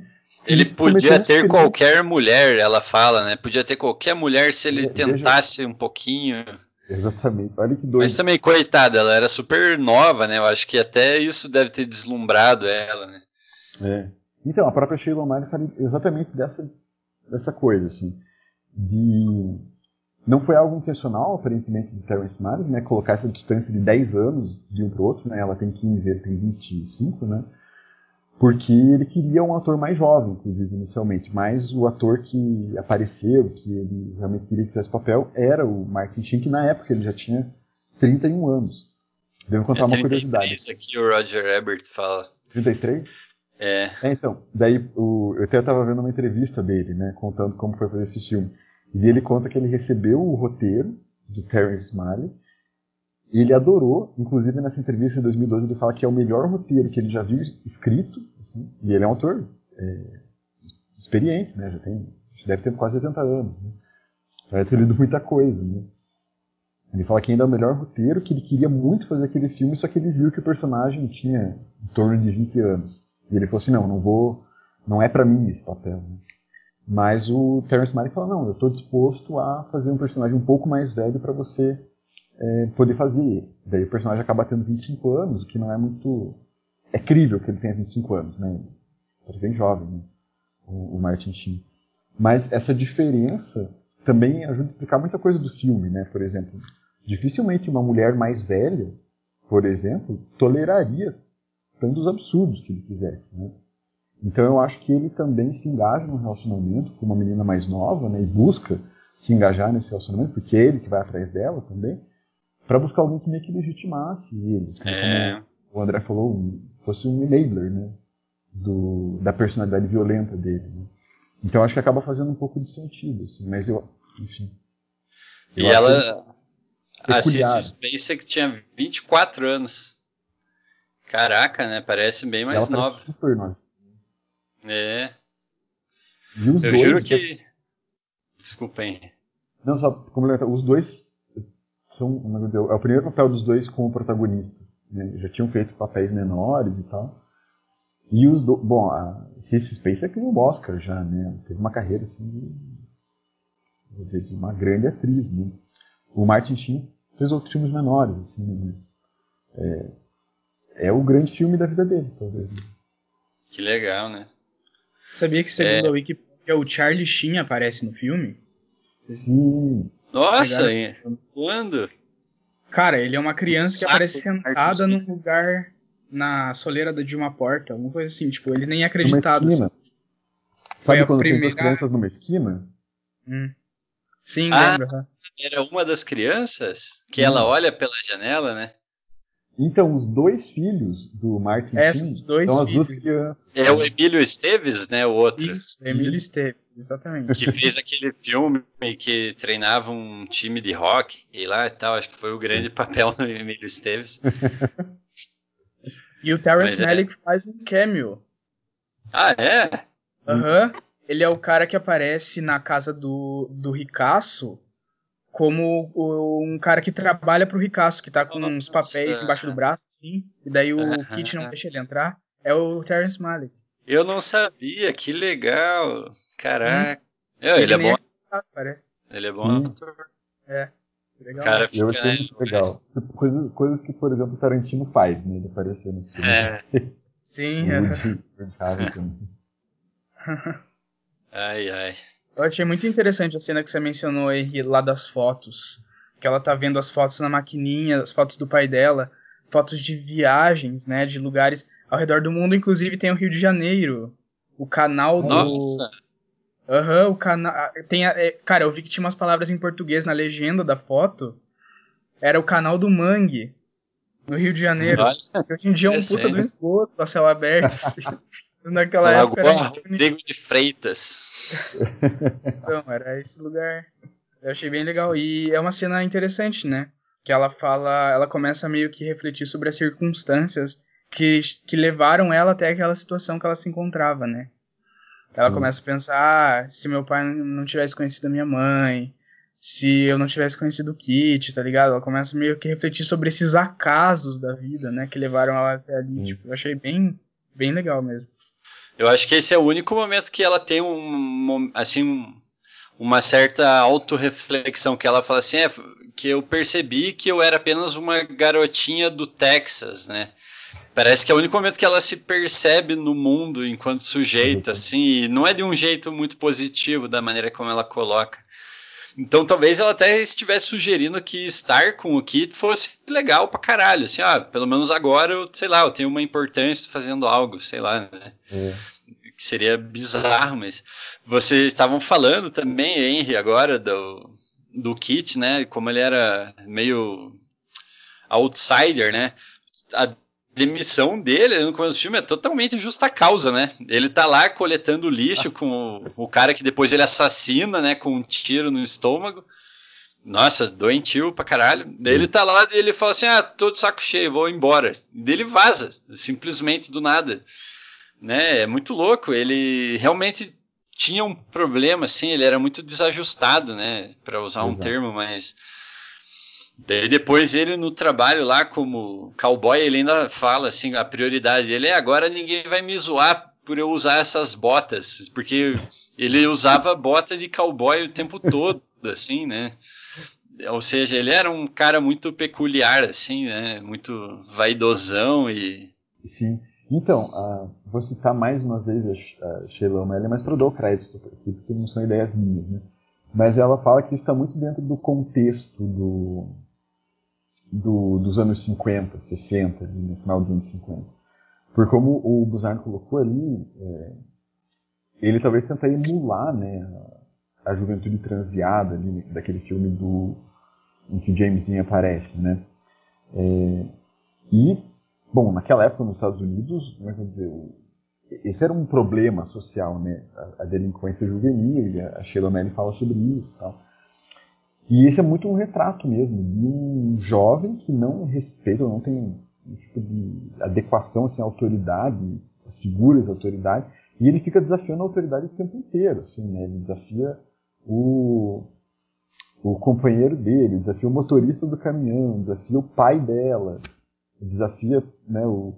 Ele podia ter qualquer mulher, ela fala, né? Podia ter qualquer mulher se ele tentasse um pouquinho. Exatamente, olha que doido. Mas também, coitada, ela era super nova, né? Eu acho que até isso deve ter deslumbrado ela, né? É. Então, a própria Sheila O'Malley fala exatamente dessa dessa coisa, assim, de não foi algo intencional, aparentemente, de Terrence Malick, né, colocar essa distância de 10 anos de um para o outro, né, ela tem 15, ele tem 25, né, porque ele queria um ator mais jovem, inclusive, inicialmente. Mas o ator que apareceu, que ele realmente queria que fizesse papel, era o Martin Sheen, que na época ele já tinha 31 anos. Devo contar é uma curiosidade. Isso aqui o Roger Ebert fala. 33? É. é então, daí o, eu até estava vendo uma entrevista dele, né, contando como foi fazer esse filme. E ele conta que ele recebeu o roteiro do Terrence Malick e ele adorou, inclusive nessa entrevista em 2012 ele fala que é o melhor roteiro que ele já viu escrito, assim, e ele é um autor é, experiente, né, já tem, deve ter quase 80 anos, né, já deve ter lido muita coisa, né. Ele fala que ainda é o melhor roteiro, que ele queria muito fazer aquele filme, só que ele viu que o personagem tinha em torno de 20 anos. E ele falou assim, não, não vou, não é para mim esse papel. Né? Mas o Terrence Malick falou, não, eu estou disposto a fazer um personagem um pouco mais velho para você é, poder fazer. Daí o personagem acaba tendo 25 anos, o que não é muito... É crível que ele tenha 25 anos, né? Ele é bem jovem, né? o, o Martin Sheen. Mas essa diferença também ajuda a explicar muita coisa do filme, né? Por exemplo, dificilmente uma mulher mais velha, por exemplo, toleraria tantos absurdos que ele fizesse, né? Então eu acho que ele também se engaja no relacionamento com uma menina mais nova, né, e busca se engajar nesse relacionamento, porque é ele que vai atrás dela também, para buscar alguém que meio que legitimasse ele. Assim, é. Como o André falou, fosse um enabler, né, do, da personalidade violenta dele. Né? Então acho que acaba fazendo um pouco de sentido, assim, mas eu, enfim. Eu e ela, a Cissy Spacek tinha 24 anos. Caraca, né? Parece bem mais ela nova. Super nova. É. eu dois, juro que. que... Desculpem. Não, só complementar. Os dois são. É o primeiro papel dos dois como protagonista. Né? Já tinham feito papéis menores e tal. E os dois. Bom, a Cissy Spacek ganhou um Oscar já, né? Teve uma carreira assim. De, vou dizer, de uma grande atriz, né? O Martin Sheen fez outros filmes menores, assim, né? mas. É, é o grande filme da vida dele, talvez. Que legal, né? Sabia que segundo é... a Wikipedia o Charlie Sheen aparece no filme? Sim. Nossa, quando? Cara, ele é uma criança que aparece sentada num lugar na soleira de uma porta, alguma coisa assim, tipo, ele nem é acreditado. Numa esquina. Assim. Foi Sabe a quando primeira... tem duas crianças numa esquina? Hum. Sim, ah, lembro. Era uma das crianças que hum. ela olha pela janela, né? Então, os dois filhos do Martin é, Sheen os dois são as duas crianças. É o Emílio Esteves, né? O outro. Isso, Emílio Esteves, exatamente. Que fez aquele filme que treinava um time de rock e lá e tal. Acho que foi o grande *laughs* papel do Emílio Esteves. e o Terrence é. Malick é. faz um cameo. Ah, é? Aham. Uhum. Ele é o cara que aparece na casa do, do Ricaço como um cara que trabalha pro Ricasso, que tá com Nossa. uns papéis embaixo do braço, assim, e daí o uh -huh. Kit não deixa ele entrar, é o Terrence Malick. Eu não sabia, que legal. Caraca. Hum. ele, ele, é bom. É, parece. Ele é bom. É. Legal. Cara, fica, eu achei muito legal. Tipo, coisas, coisas que, por exemplo, o Tarantino faz, né? Ele aparecer no filme. É. Sim. *laughs* ai, ai. Eu achei muito interessante a cena que você mencionou aí lá das fotos. Que ela tá vendo as fotos na maquininha, as fotos do pai dela, fotos de viagens, né, de lugares ao redor do mundo, inclusive tem o Rio de Janeiro, o canal do Nossa. Aham, uhum, o canal tem a... É, cara, eu vi que tinha umas palavras em português na legenda da foto. Era o canal do Mangue no Rio de Janeiro. Nossa, Hoje em dia é um puta do esgoto a céu aberto *laughs* assim. Naquela Lagoa época. Era Rodrigo de Freitas. *laughs* Então, era esse lugar. Eu achei bem legal. E é uma cena interessante, né? Que ela fala. Ela começa a meio que refletir sobre as circunstâncias que, que levaram ela até aquela situação que ela se encontrava, né? Ela Sim. começa a pensar: ah, se meu pai não tivesse conhecido a minha mãe, se eu não tivesse conhecido o Kit, tá ligado? Ela começa meio que refletir sobre esses acasos da vida, né? Que levaram ela até ali. Tipo, eu achei bem, bem legal mesmo. Eu acho que esse é o único momento que ela tem um, assim, uma certa autorreflexão, que ela fala assim, é, que eu percebi que eu era apenas uma garotinha do Texas, né? Parece que é o único momento que ela se percebe no mundo enquanto sujeito, *laughs* assim, e não é de um jeito muito positivo da maneira como ela coloca. Então talvez ela até estivesse sugerindo que estar com o Kit fosse legal pra caralho. Assim, ah, pelo menos agora eu, sei lá, eu tenho uma importância fazendo algo, sei lá, né? É. Que seria bizarro, mas vocês estavam falando também, Henry, agora do, do Kit, né? Como ele era meio outsider, né? A demissão dele no começo do filme é totalmente justa causa, né? Ele tá lá coletando lixo *laughs* com o, o, cara que depois ele assassina, né? Com um tiro no estômago. Nossa, doentio pra caralho. Daí ele tá lá e ele fala assim: ah, tô de saco cheio, vou embora. Daí ele vaza, simplesmente do nada. Né? É muito louco. Ele realmente tinha um problema, assim, ele era muito desajustado, né? Pra usar um termo mais Daí depois ele no trabalho lá como cowboy, ele ainda fala assim, a prioridade dele é agora ninguém vai me zoar por eu usar essas botas, porque ele usava bota de cowboy o tempo *laughs* todo, assim, né? Ou seja, ele era um cara muito peculiar, assim, né? Muito vaidosão e... Sim. Então, uh, vou citar mais uma vez a Sheila O'Malley, mas para dar o crédito aqui, porque não são ideias minhas, né? Mas ela fala que isso está muito dentro do contexto do, do, dos anos 50, 60, no final dos anos 50. Por como o Buzarn colocou ali, é, ele talvez tenta emular né, a, juventude transviada ali, daquele filme do, em que James Dean aparece. Né? É, e, bom, naquela época nos Estados Unidos, é dizer, esse era um problema social, né? A, a delinquência juvenil, a Sheila Melly fala sobre isso e tal. E esse é muito um retrato mesmo de um jovem que não respeita, não tem um tipo de adequação assim, à autoridade, às figuras de autoridade, e ele fica desafiando a autoridade o tempo inteiro. Assim, né? Ele desafia o, o companheiro dele, desafia o motorista do caminhão, desafia o pai dela, desafia né, o.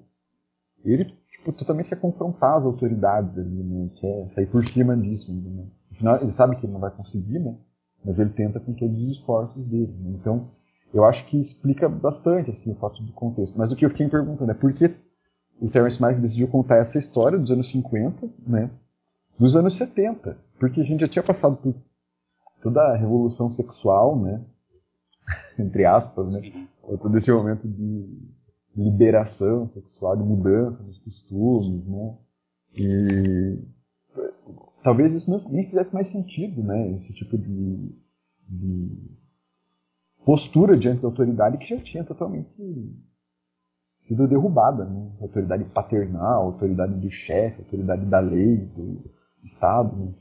Ele tipo, totalmente quer confrontar as autoridades ali, né? quer sair por cima disso. Né? Afinal, ele sabe que ele não vai conseguir, né? Mas ele tenta com todos os esforços dele. Né? Então, eu acho que explica bastante assim, o fato do contexto. Mas o que eu fiquei perguntando é por que o Terence Malick decidiu contar essa história dos anos 50, né, dos anos 70? Porque a gente já tinha passado por toda a revolução sexual, né, *laughs* entre aspas, né, todo esse momento de liberação sexual, de mudança dos costumes, né, e talvez isso não, nem fizesse mais sentido, né? Esse tipo de, de postura diante da autoridade que já tinha totalmente sido derrubada, né? Autoridade paternal, autoridade do chefe, autoridade da lei, do Estado, né?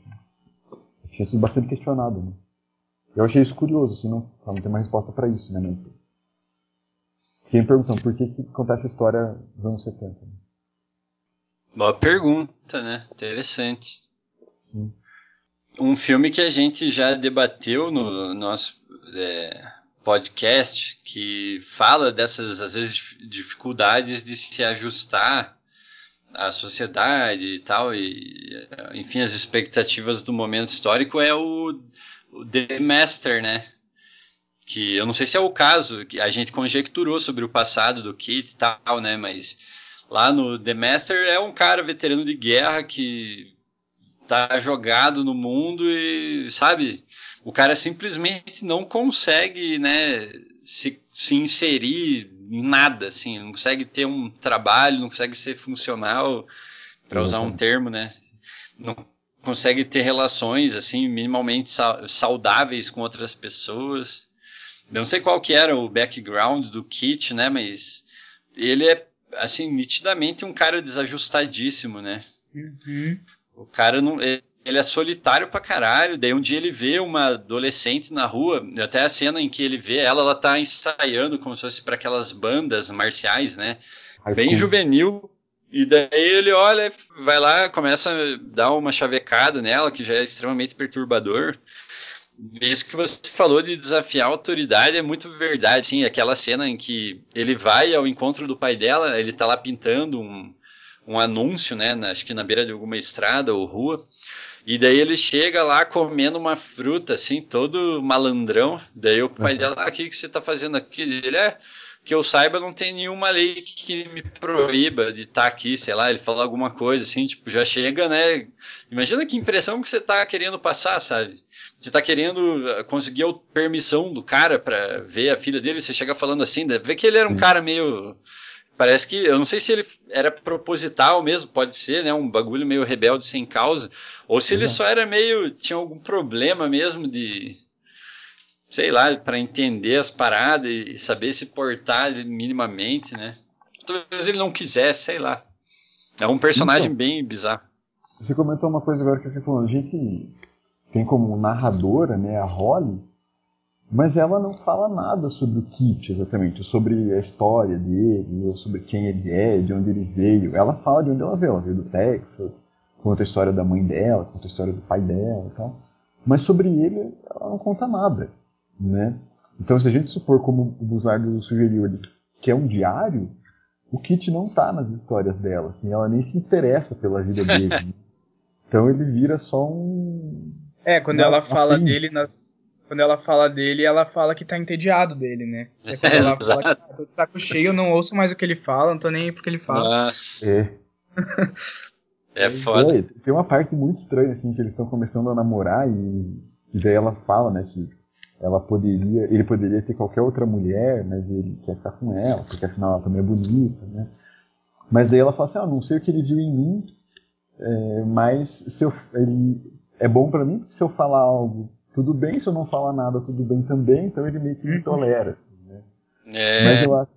Tinha sido bastante questionado, né? Eu achei isso curioso, assim, não, não tem uma resposta para isso, né? Mas fiquei me por que, que acontece a história dos anos 70. Né? Boa pergunta, né? Interessante. Um filme que a gente já debateu no nosso é, podcast, que fala dessas, às vezes, dificuldades de se ajustar à sociedade e tal, e enfim, as expectativas do momento histórico é o, o The Master, né? Que eu não sei se é o caso, que a gente conjecturou sobre o passado do Kit e tal, né? Mas lá no The Master é um cara veterano de guerra que tá jogado no mundo e, sabe, o cara simplesmente não consegue, né, se, se inserir em nada, assim, não consegue ter um trabalho, não consegue ser funcional, para usar um termo, né, não consegue ter relações, assim, minimamente saudáveis com outras pessoas. Eu não sei qual que era o background do Kit, né, mas ele é, assim, nitidamente um cara desajustadíssimo, né. Uhum. O cara não. Ele é solitário pra caralho. Daí um dia ele vê uma adolescente na rua, até a cena em que ele vê ela, ela tá ensaiando como se fosse para aquelas bandas marciais, né? Bem juvenil. E daí ele olha, vai lá, começa a dar uma chavecada nela, que já é extremamente perturbador. Isso que você falou de desafiar a autoridade é muito verdade, sim. Aquela cena em que ele vai ao encontro do pai dela, ele tá lá pintando um, um anúncio, né? Na, acho que na beira de alguma estrada ou rua. E daí ele chega lá comendo uma fruta, assim, todo malandrão. Daí o pai uhum. dela, ah, o que, que você tá fazendo aqui? Ele é, que eu saiba, não tem nenhuma lei que me proíba de estar tá aqui, sei lá, ele fala alguma coisa assim, tipo, já chega, né? Imagina que impressão que você tá querendo passar, sabe? Você tá querendo eh, conseguir a permissão do cara para ver a filha dele, você chega falando assim, deve ver que ele era um cara meio Parece que, eu não sei se ele era proposital mesmo, pode ser, né? Um bagulho meio rebelde sem causa. Ou se ele só era meio. tinha algum problema mesmo de. sei lá, para entender as paradas e saber se portar minimamente, né? Talvez ele não quisesse, sei lá. É um personagem então, bem bizarro. Você comentou uma coisa agora que eu fiquei falando. A gente tem como narradora, né, a Holly mas ela não fala nada sobre o Kit exatamente, sobre a história dele, ou sobre quem ele é, de onde ele veio. Ela fala de onde ela veio, ela veio do Texas, conta a história da mãe dela, conta a história do pai dela e tal. Mas sobre ele, ela não conta nada, né? Então, se a gente supor, como o Buzardo sugeriu ali, que é um diário, o Kit não tá nas histórias dela, assim, ela nem se interessa pela vida dele. Né? *laughs* Então ele vira só um. É, quando ela fala dele nas, quando ela fala dele, ela fala que tá entediado dele, né? *laughs* É quando ela fala que tô de saco cheio, eu não ouço mais o que ele fala, não tô nem aí porque ele fala. Nossa. É. é foda. É, tem uma parte muito estranha, assim, que eles estão começando a namorar e, e daí ela fala, né, que ela poderia, ele poderia ter qualquer outra mulher, mas ele quer ficar com ela, porque afinal ela também é bonita, né? Mas daí ela fala assim, ah, não sei o que ele viu em mim, é, mas se eu, ele é bom para mim, porque se eu falar algo tudo bem se eu não falar nada, tudo bem também, então ele meio que me uhum. tolera, assim, né? É. Mas eu acho.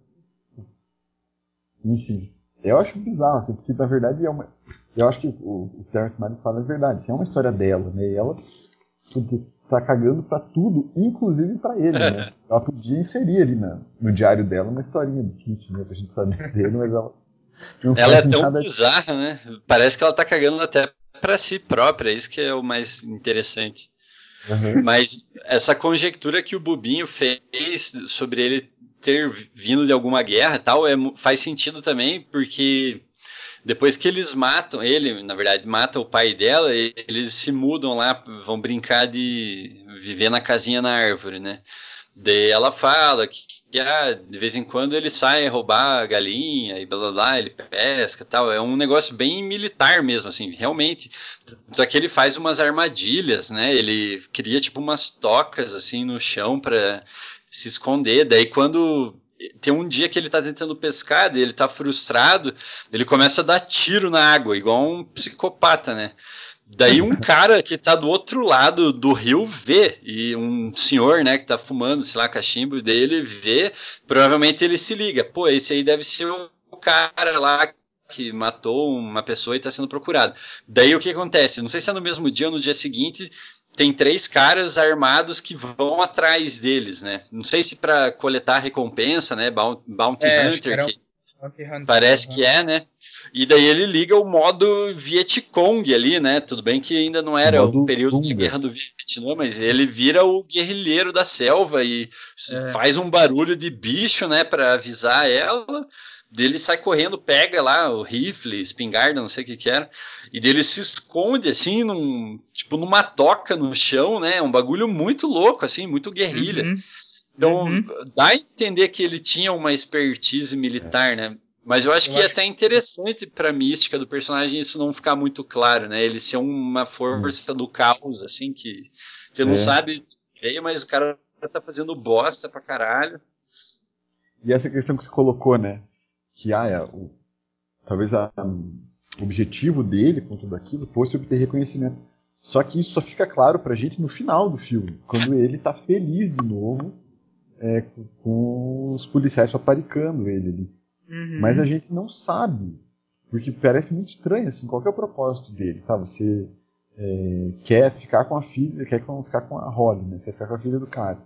Enfim. Eu acho bizarro, assim, porque na verdade é uma. Eu acho que o, o Terrence Malick fala a verdade, assim, é uma história dela, né? E ela tá cagando pra tudo, inclusive pra ele, né? *laughs* Ela podia inserir ali na, no diário dela uma historinha do Kit, né? Pra gente saber *laughs* dele, mas ela. ela é tão bizarra, né? Parece que ela tá cagando até para si própria, isso que é o mais interessante. Uhum. Mas essa conjectura que o Bubinho fez sobre ele ter vindo de alguma guerra tal, é, faz sentido também, porque depois que eles matam ele, na verdade, mata o pai dela, eles se mudam lá, vão brincar de viver na casinha na árvore, né? Daí ela fala que, que ah, de vez em quando ele sai roubar a galinha e blá blá blá, ele pesca tal. É um negócio bem militar mesmo, assim, realmente. Tanto é que ele faz umas armadilhas, né? Ele cria tipo umas tocas assim no chão para se esconder. Daí quando tem um dia que ele tá tentando pescar, ele tá frustrado, ele começa a dar tiro na água, igual um psicopata, né? Daí um cara que tá do outro lado do rio vê, e um senhor, né, que tá fumando, sei lá, cachimbo dele vê, provavelmente ele se liga, pô, esse aí deve ser o cara lá que matou uma pessoa e tá sendo procurado. Daí o que acontece? Não sei se é no mesmo dia ou no dia seguinte, tem três caras armados que vão atrás deles, né? Não sei se para coletar recompensa, né? Bounty é, Hunter, que, que parece que é, né? E daí ele liga o modo Vietcong ali, né? Tudo bem que ainda não era o, o período Tunga. de guerra do Vietnã, mas ele vira o guerrilheiro da selva e é. faz um barulho de bicho, né, para avisar ela. Dele sai correndo, pega lá o rifle, espingarda, não sei o que que era, e dele se esconde assim, num, tipo numa toca no chão, né? Um bagulho muito louco, assim, muito guerrilha. Uhum. Então, uhum. dá a entender que ele tinha uma expertise militar, né? Mas eu acho eu que é acho... é até interessante pra mística do personagem isso não ficar muito claro, né? Ele ser uma força hum. do caos, assim, que você não é. sabe mas o cara tá fazendo bosta pra caralho. E essa questão que você colocou, né? Que ah, é, o, talvez a, o objetivo dele com tudo aquilo fosse obter reconhecimento. Só que isso só fica claro pra gente no final do filme, quando ele tá feliz de novo é, com os policiais paparicando ele ali. Uhum. Mas a gente não sabe, porque parece muito estranho, assim, qual é o propósito dele, tá? Você é, quer ficar com a filha, quer ficar com a Holly, né? Você quer ficar com a filha do cara.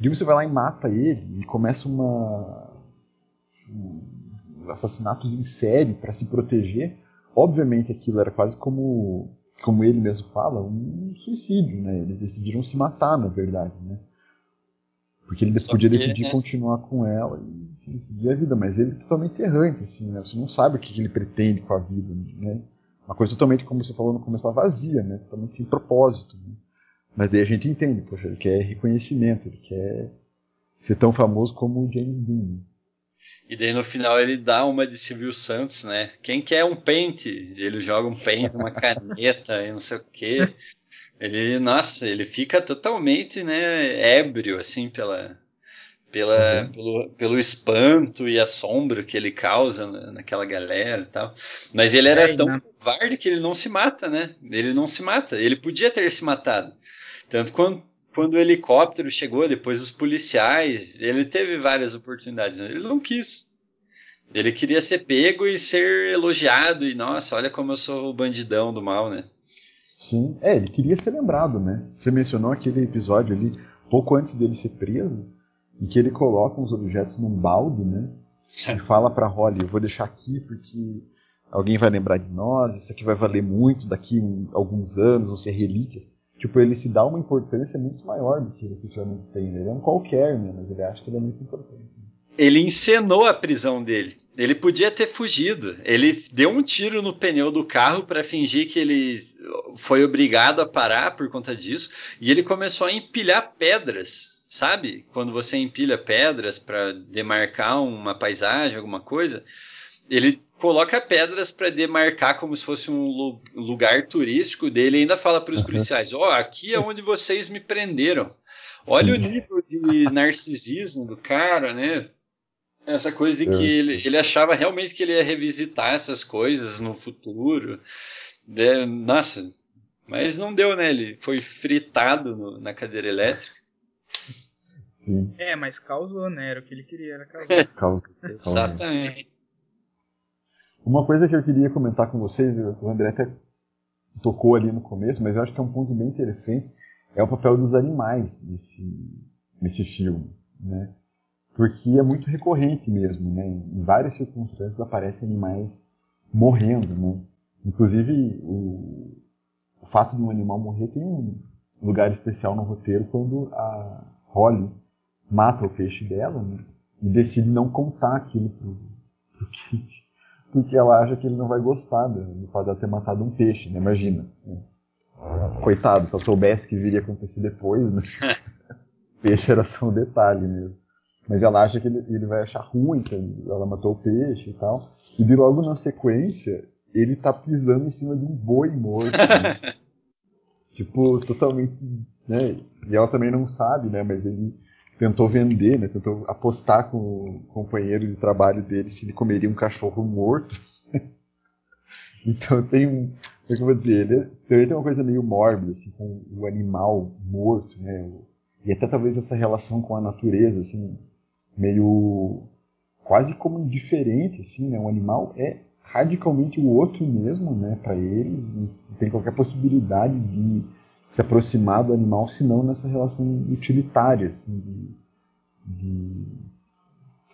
E você vai lá e mata ele e começa uma um, assassinatos em série para se proteger. Obviamente aquilo era quase como como ele mesmo fala, um suicídio, né? Eles decidiram se matar, na verdade, né? Porque ele Só podia que, decidir né? continuar com ela e, seguir a vida, mas ele é totalmente errante, assim, né? Você não sabe o que ele pretende com a vida, né? Uma coisa totalmente, como você falou no começo, vazia, né? Totalmente sem propósito. Né? Mas daí a gente entende, poxa, ele quer reconhecimento, ele quer ser tão famoso como o James Dean. E daí no final ele dá uma de Silvio Santos, né? Quem quer um pente? Ele joga um pente, uma caneta e não sei o quê. Ele, nossa, ele fica totalmente, né, ébrio, assim, pela, pela, uhum. pelo, pelo espanto e assombro que ele causa naquela galera e tal. Mas ele era é, tão covarde que ele não se mata, né? Ele não se mata. Ele podia ter se matado. Tanto quando, quando o helicóptero chegou, depois os policiais, ele teve várias oportunidades, mas ele não quis. Ele queria ser pego e ser elogiado, e nossa, olha como eu sou o bandidão do mal, né? Sim, é, ele queria ser lembrado, né? Você mencionou aquele episódio ali, pouco antes dele ser preso, em que ele coloca uns objetos num balde, né? E *laughs* fala pra Holly, eu vou deixar aqui porque alguém vai lembrar de nós, isso aqui vai valer muito daqui a alguns anos, vão ser relíquias. Tipo, ele se dá uma importância muito maior do que ele efetivamente tem. Ele é um qualquer, né? Mas ele acha que ele é muito importante. Ele encenou a prisão dele. Ele podia ter fugido. Ele deu um tiro no pneu do carro para fingir que ele foi obrigado a parar por conta disso. E ele começou a empilhar pedras, sabe? Quando você empilha pedras para demarcar uma paisagem, alguma coisa ele coloca pedras para demarcar como se fosse um lugar turístico dele e ainda fala para os uhum. policiais: Ó, oh, aqui é onde vocês me prenderam. Olha Sim. o nível de *laughs* narcisismo do cara, né? Essa coisa de que ele, ele achava realmente que ele ia revisitar essas coisas no futuro. É, nossa, mas não deu, né? Ele foi fritado no, na cadeira elétrica. Sim. É, mas causou, né? Era o que ele queria, era causar. Exatamente. Uma coisa que eu queria comentar com vocês, o André até tocou ali no começo, mas eu acho que é um ponto bem interessante, é o papel dos animais nesse, nesse filme, né? Porque é muito recorrente mesmo, né? Em várias circunstâncias aparecem animais morrendo, né? Inclusive, o, o fato de um animal morrer tem um lugar especial no roteiro quando a Holly mata o peixe dela, né? E decide não contar aquilo pro, pro *laughs* Kit porque ela acha que ele não vai gostar do fato de ela ter matado um peixe, né? Imagina. Né? Coitado, se eu soubesse que viria acontecer depois, né? *laughs* peixe era só um detalhe mesmo. Mas ela acha que ele, ele vai achar ruim que ela matou o peixe e tal. E de logo na sequência, ele tá pisando em cima de um boi morto. Né? *laughs* tipo, totalmente. Né? E ela também não sabe, né? Mas ele tentou vender, né? Tentou apostar com o companheiro de trabalho dele se ele comeria um cachorro morto. *laughs* então tem um, como é eu vou dizer, ele também tem uma coisa meio mórbida assim com o animal morto, né? E até talvez essa relação com a natureza, assim, meio quase como indiferente, assim, né? O animal é radicalmente o outro mesmo, né? Para eles, não tem qualquer possibilidade de se aproximar do animal, senão nessa relação utilitária, assim, de, de,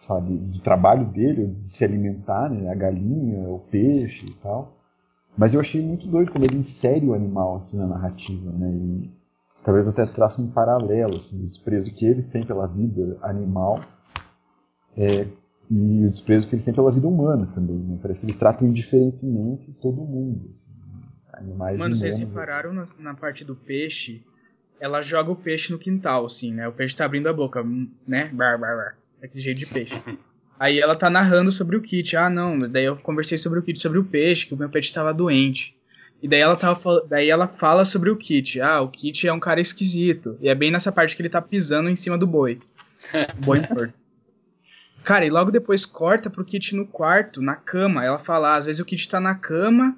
sabe, trabalho dele, de se alimentar, né, a galinha, o peixe e tal. Mas eu achei muito doido como ele insere o animal assim, na narrativa, né, e talvez até traça um paralelo, assim, o desprezo que eles têm pela vida animal é, e o desprezo que eles têm pela vida humana também. Né? Parece que eles tratam indiferentemente todo mundo. Assim. Animais Mano, vocês repararam na, na, parte do peixe? Ela joga o peixe no quintal, assim, né? O peixe tá abrindo a boca, né? Bar, bar, bar. Daquele jeito de peixe. *laughs* Aí ela tá narrando sobre o kit. Ah, não. Daí eu conversei sobre o kit, sobre o peixe, que o meu peixe tava doente. E daí ela, tava, daí ela fala sobre o kit. Ah, o kit é um cara esquisito. E é bem nessa parte que ele tá pisando em cima do boi. O *laughs* boi morto. Cara, e logo depois corta pro Kit no quarto, na cama. Ela fala, ah, às vezes o Kit tá na cama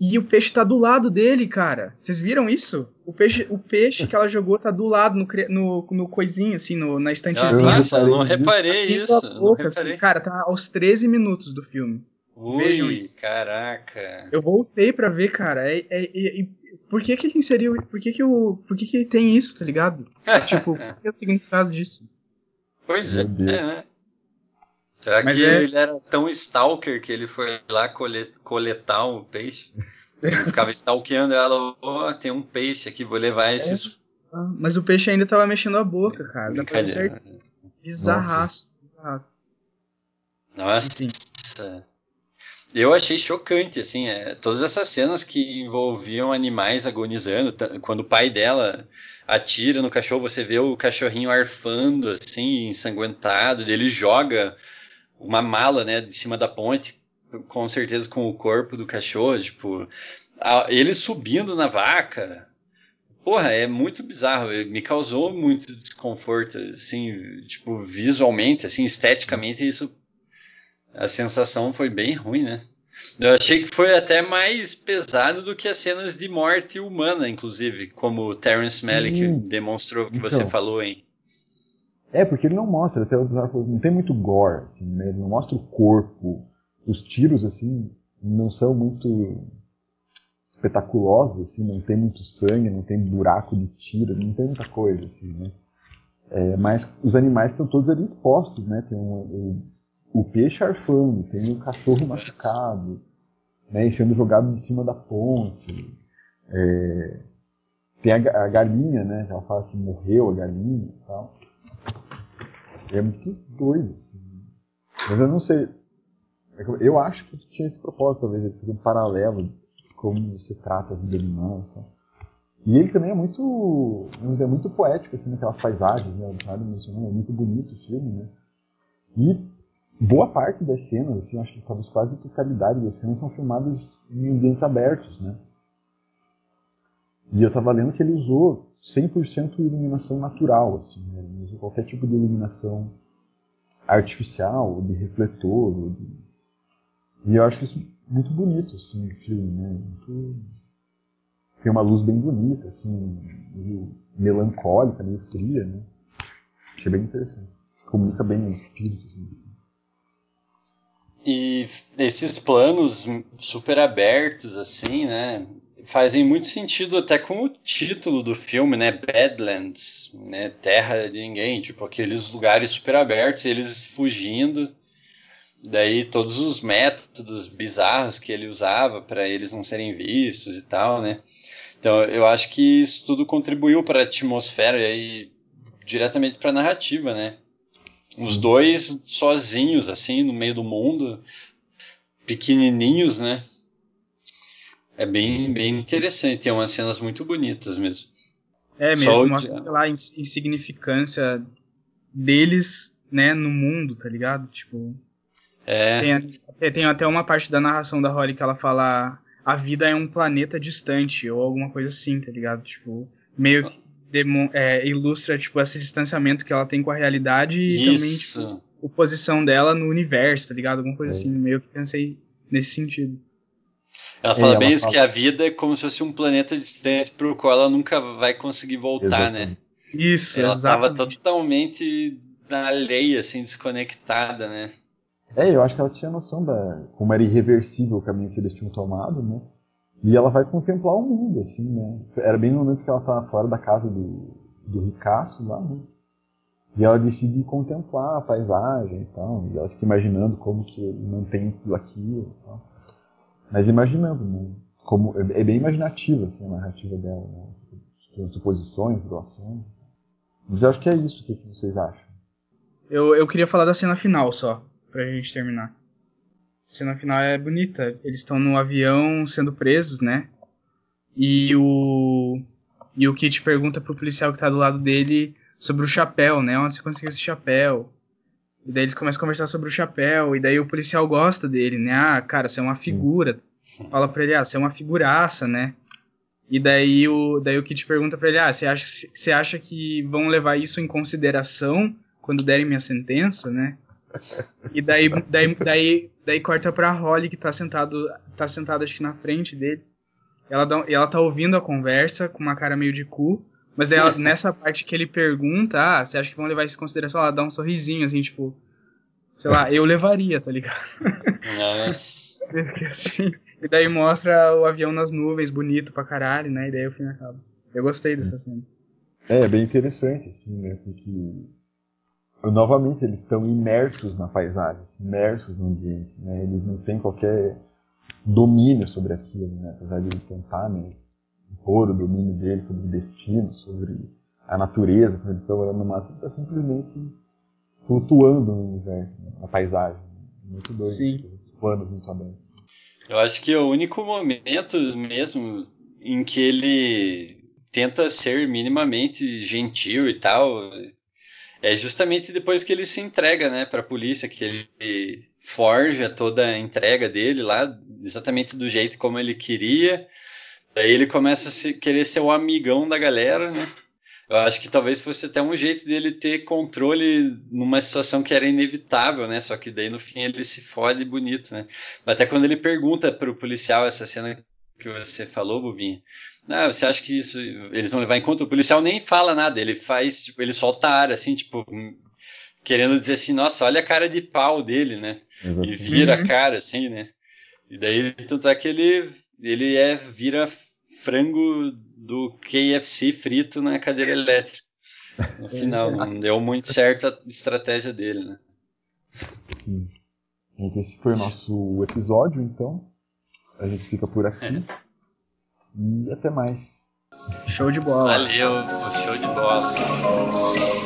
e o peixe tá do lado dele, cara. Vocês viram isso? O peixe, o peixe que ela jogou tá do lado, no, no, no coisinho, assim, no, na estantezinha. Nossa, eu não reparei isso. Boca, não reparei. Assim, cara, tá aos 13 minutos do filme. Ui, Vejam isso. caraca. Eu voltei pra ver, cara. É, é, é, é, por que que ele inseriu. Por que que, o, por que que tem isso, tá ligado? tipo, *laughs* qual é o significado disso? Pois é, né? Será Mas que é... ele era tão stalker que ele foi lá coletar um peixe? Ele ficava stalkeando ela, ó, oh, tem um peixe aqui, vou levar esses. É. Mas o peixe ainda tava mexendo a boca, cara. Dá pra ver Bizarraço. Bizarraço. Nossa. Nossa. Eu achei chocante, assim, é, todas essas cenas que envolviam animais agonizando, quando o pai dela atira no cachorro, você vê o cachorrinho arfando, assim, ensanguentado, ele joga uma mala, né, de cima da ponte, com certeza com o corpo do cachorro, tipo, a, ele subindo na vaca. Porra, é muito bizarro, me causou muito desconforto, assim, tipo, visualmente, assim, esteticamente, isso a sensação foi bem ruim, né? Eu achei que foi até mais pesado do que as cenas de morte humana, inclusive, como o Terence Malick Sim. demonstrou que então, você falou, hein? É, porque ele não mostra, até não tem muito gore, assim, né? Ele não mostra o corpo. Os tiros, assim, não são muito espetaculosos, assim, não tem muito sangue, não tem buraco de tiro, não tem muita coisa, assim, né? É, mas os animais estão todos ali expostos, né? Tem um, um o peixe arfando, tem o cachorro machucado, né, e sendo jogado de cima da ponte. É, tem a, a, galinha, né? Ela fala que morreu a galinha e tal. É muito doido, assim. Mas eu não sei. É eu acho que tinha esse propósito, talvez, de fazer um paralelo de como se trata a vida animal. Então. E ele também é muito, vamos dizer, muito poético, assim, naquelas paisagens, né? O mencionou, é muito bonito o filme, né? E boa parte das cenas, assim, acho que talvez quase totalidade das cenas são filmadas em ambientes abertos, né? E eu estava lendo que ele usou 100% iluminação natural, assim, né? usou qualquer tipo de iluminação artificial, de refletor, de... e eu acho isso muito bonito, assim, o filme, né? Muito... Tem uma luz bem bonita, assim, meio melancólica, meio fria, né? Achei bem interessante. Comunica bem o espírito, assim. E esses planos super abertos, assim, né? Fazem muito sentido até com o título do filme, né? Badlands, né? Terra de ninguém, tipo aqueles lugares super abertos, eles fugindo. Daí todos os métodos bizarros que ele usava para eles não serem vistos e tal, né? Então eu acho que isso tudo contribuiu para a atmosfera e diretamente para a narrativa, né? Os dois sozinhos, assim, no meio do mundo, pequenininhos, né? É bem, bem interessante. Tem umas cenas muito bonitas mesmo. É mesmo, Só mostra lá a insignificância deles, né, no mundo, tá ligado? Tipo. É. Tem, tem até uma parte da narração da Holly que ela fala a vida é um planeta distante, ou alguma coisa assim, tá ligado? Tipo, meio que é, ilustra tipo esse distanciamento que ela tem com a realidade e Isso. também tipo, a posição dela no universo, tá ligado? Alguma coisa é. assim, meio que pensei nesse sentido. Ela fala é, bem ela isso fala... que a vida é como se fosse um planeta distante pro qual ela nunca vai conseguir voltar, né? exatamente. né? Isso, ela estava totalmente na lei, assim, desconectada, né? É, eu acho que ela tinha noção da como era irreversível o caminho que eles tinham tomado, né? E ela vai contemplar o mundo, assim, né? Era bem no momento que ela tá fora da casa do, do ricaço lá, né? E ela decide contemplar a paisagem e tal. E ela fica imaginando como que ele mantém tudo aquilo e tal. Mas imaginando, né? Como, é, é bem imaginativa, assim, a narrativa dela, né? Suposições, situações. Mas eu acho que é isso. O que, que vocês acham? Eu, eu queria falar da cena final só, pra gente terminar cena final é bonita. Eles estão no avião sendo presos, né? E o e o Kit pergunta pro policial que tá do lado dele sobre o chapéu, né? Onde você conseguiu esse chapéu? E daí eles começam a conversar sobre o chapéu, e daí o policial gosta dele, né? Ah, cara, você é uma figura. Fala pra ele, ah, você é uma figuraça, né? E daí o, daí o Kit pergunta pra ele, ah, você acha, você acha que vão levar isso em consideração quando derem minha sentença, né? E daí, daí, daí, daí corta pra Holly que tá sentado, tá sentada acho que na frente deles. Ela, dá, ela tá ouvindo a conversa com uma cara meio de cu. Mas daí ela, nessa parte que ele pergunta, ah, você acha que vão levar isso em consideração? Ela dá um sorrisinho, assim, tipo, sei lá, eu levaria, tá ligado? Nossa. *laughs* assim, e daí mostra o avião nas nuvens, bonito pra caralho, né? E daí o filme acaba. Eu gostei dessa cena. É, é bem interessante, assim, né? Porque novamente eles estão imersos na paisagem, imersos no ambiente, né? Eles não têm qualquer domínio sobre aquilo, né? Apesar de eles tentarem né, impor o domínio deles sobre o destino, sobre a natureza, quando eles estão olhando no mato, está simplesmente flutuando no universo, né? na paisagem. Muito doido. Sim. Planos muito abertos. Eu acho que é o único momento mesmo em que ele tenta ser minimamente gentil e tal é justamente depois que ele se entrega, né, para a polícia, que ele forja toda a entrega dele lá, exatamente do jeito como ele queria. Daí ele começa a se, querer ser o amigão da galera, né? Eu acho que talvez fosse até um jeito dele ter controle numa situação que era inevitável, né? Só que daí no fim ele se fode bonito, né? Até quando ele pergunta pro policial essa cena que você falou, Bubinha. Ah, você acha que isso eles vão levar em conta? O policial nem fala nada, ele faz, tipo, ele solta ar, assim, tipo, querendo dizer assim, nossa, olha a cara de pau dele, né? Exatamente. E vira a uhum. cara, assim, né? E daí, tanto é que ele, ele é, vira frango do KFC frito na cadeira elétrica. No final, não *laughs* deu muito certo a estratégia dele, né? Sim. Gente, esse foi o nosso episódio, então. A gente fica por aqui. É. E até mais. Show de bola. Valeu, show de bola.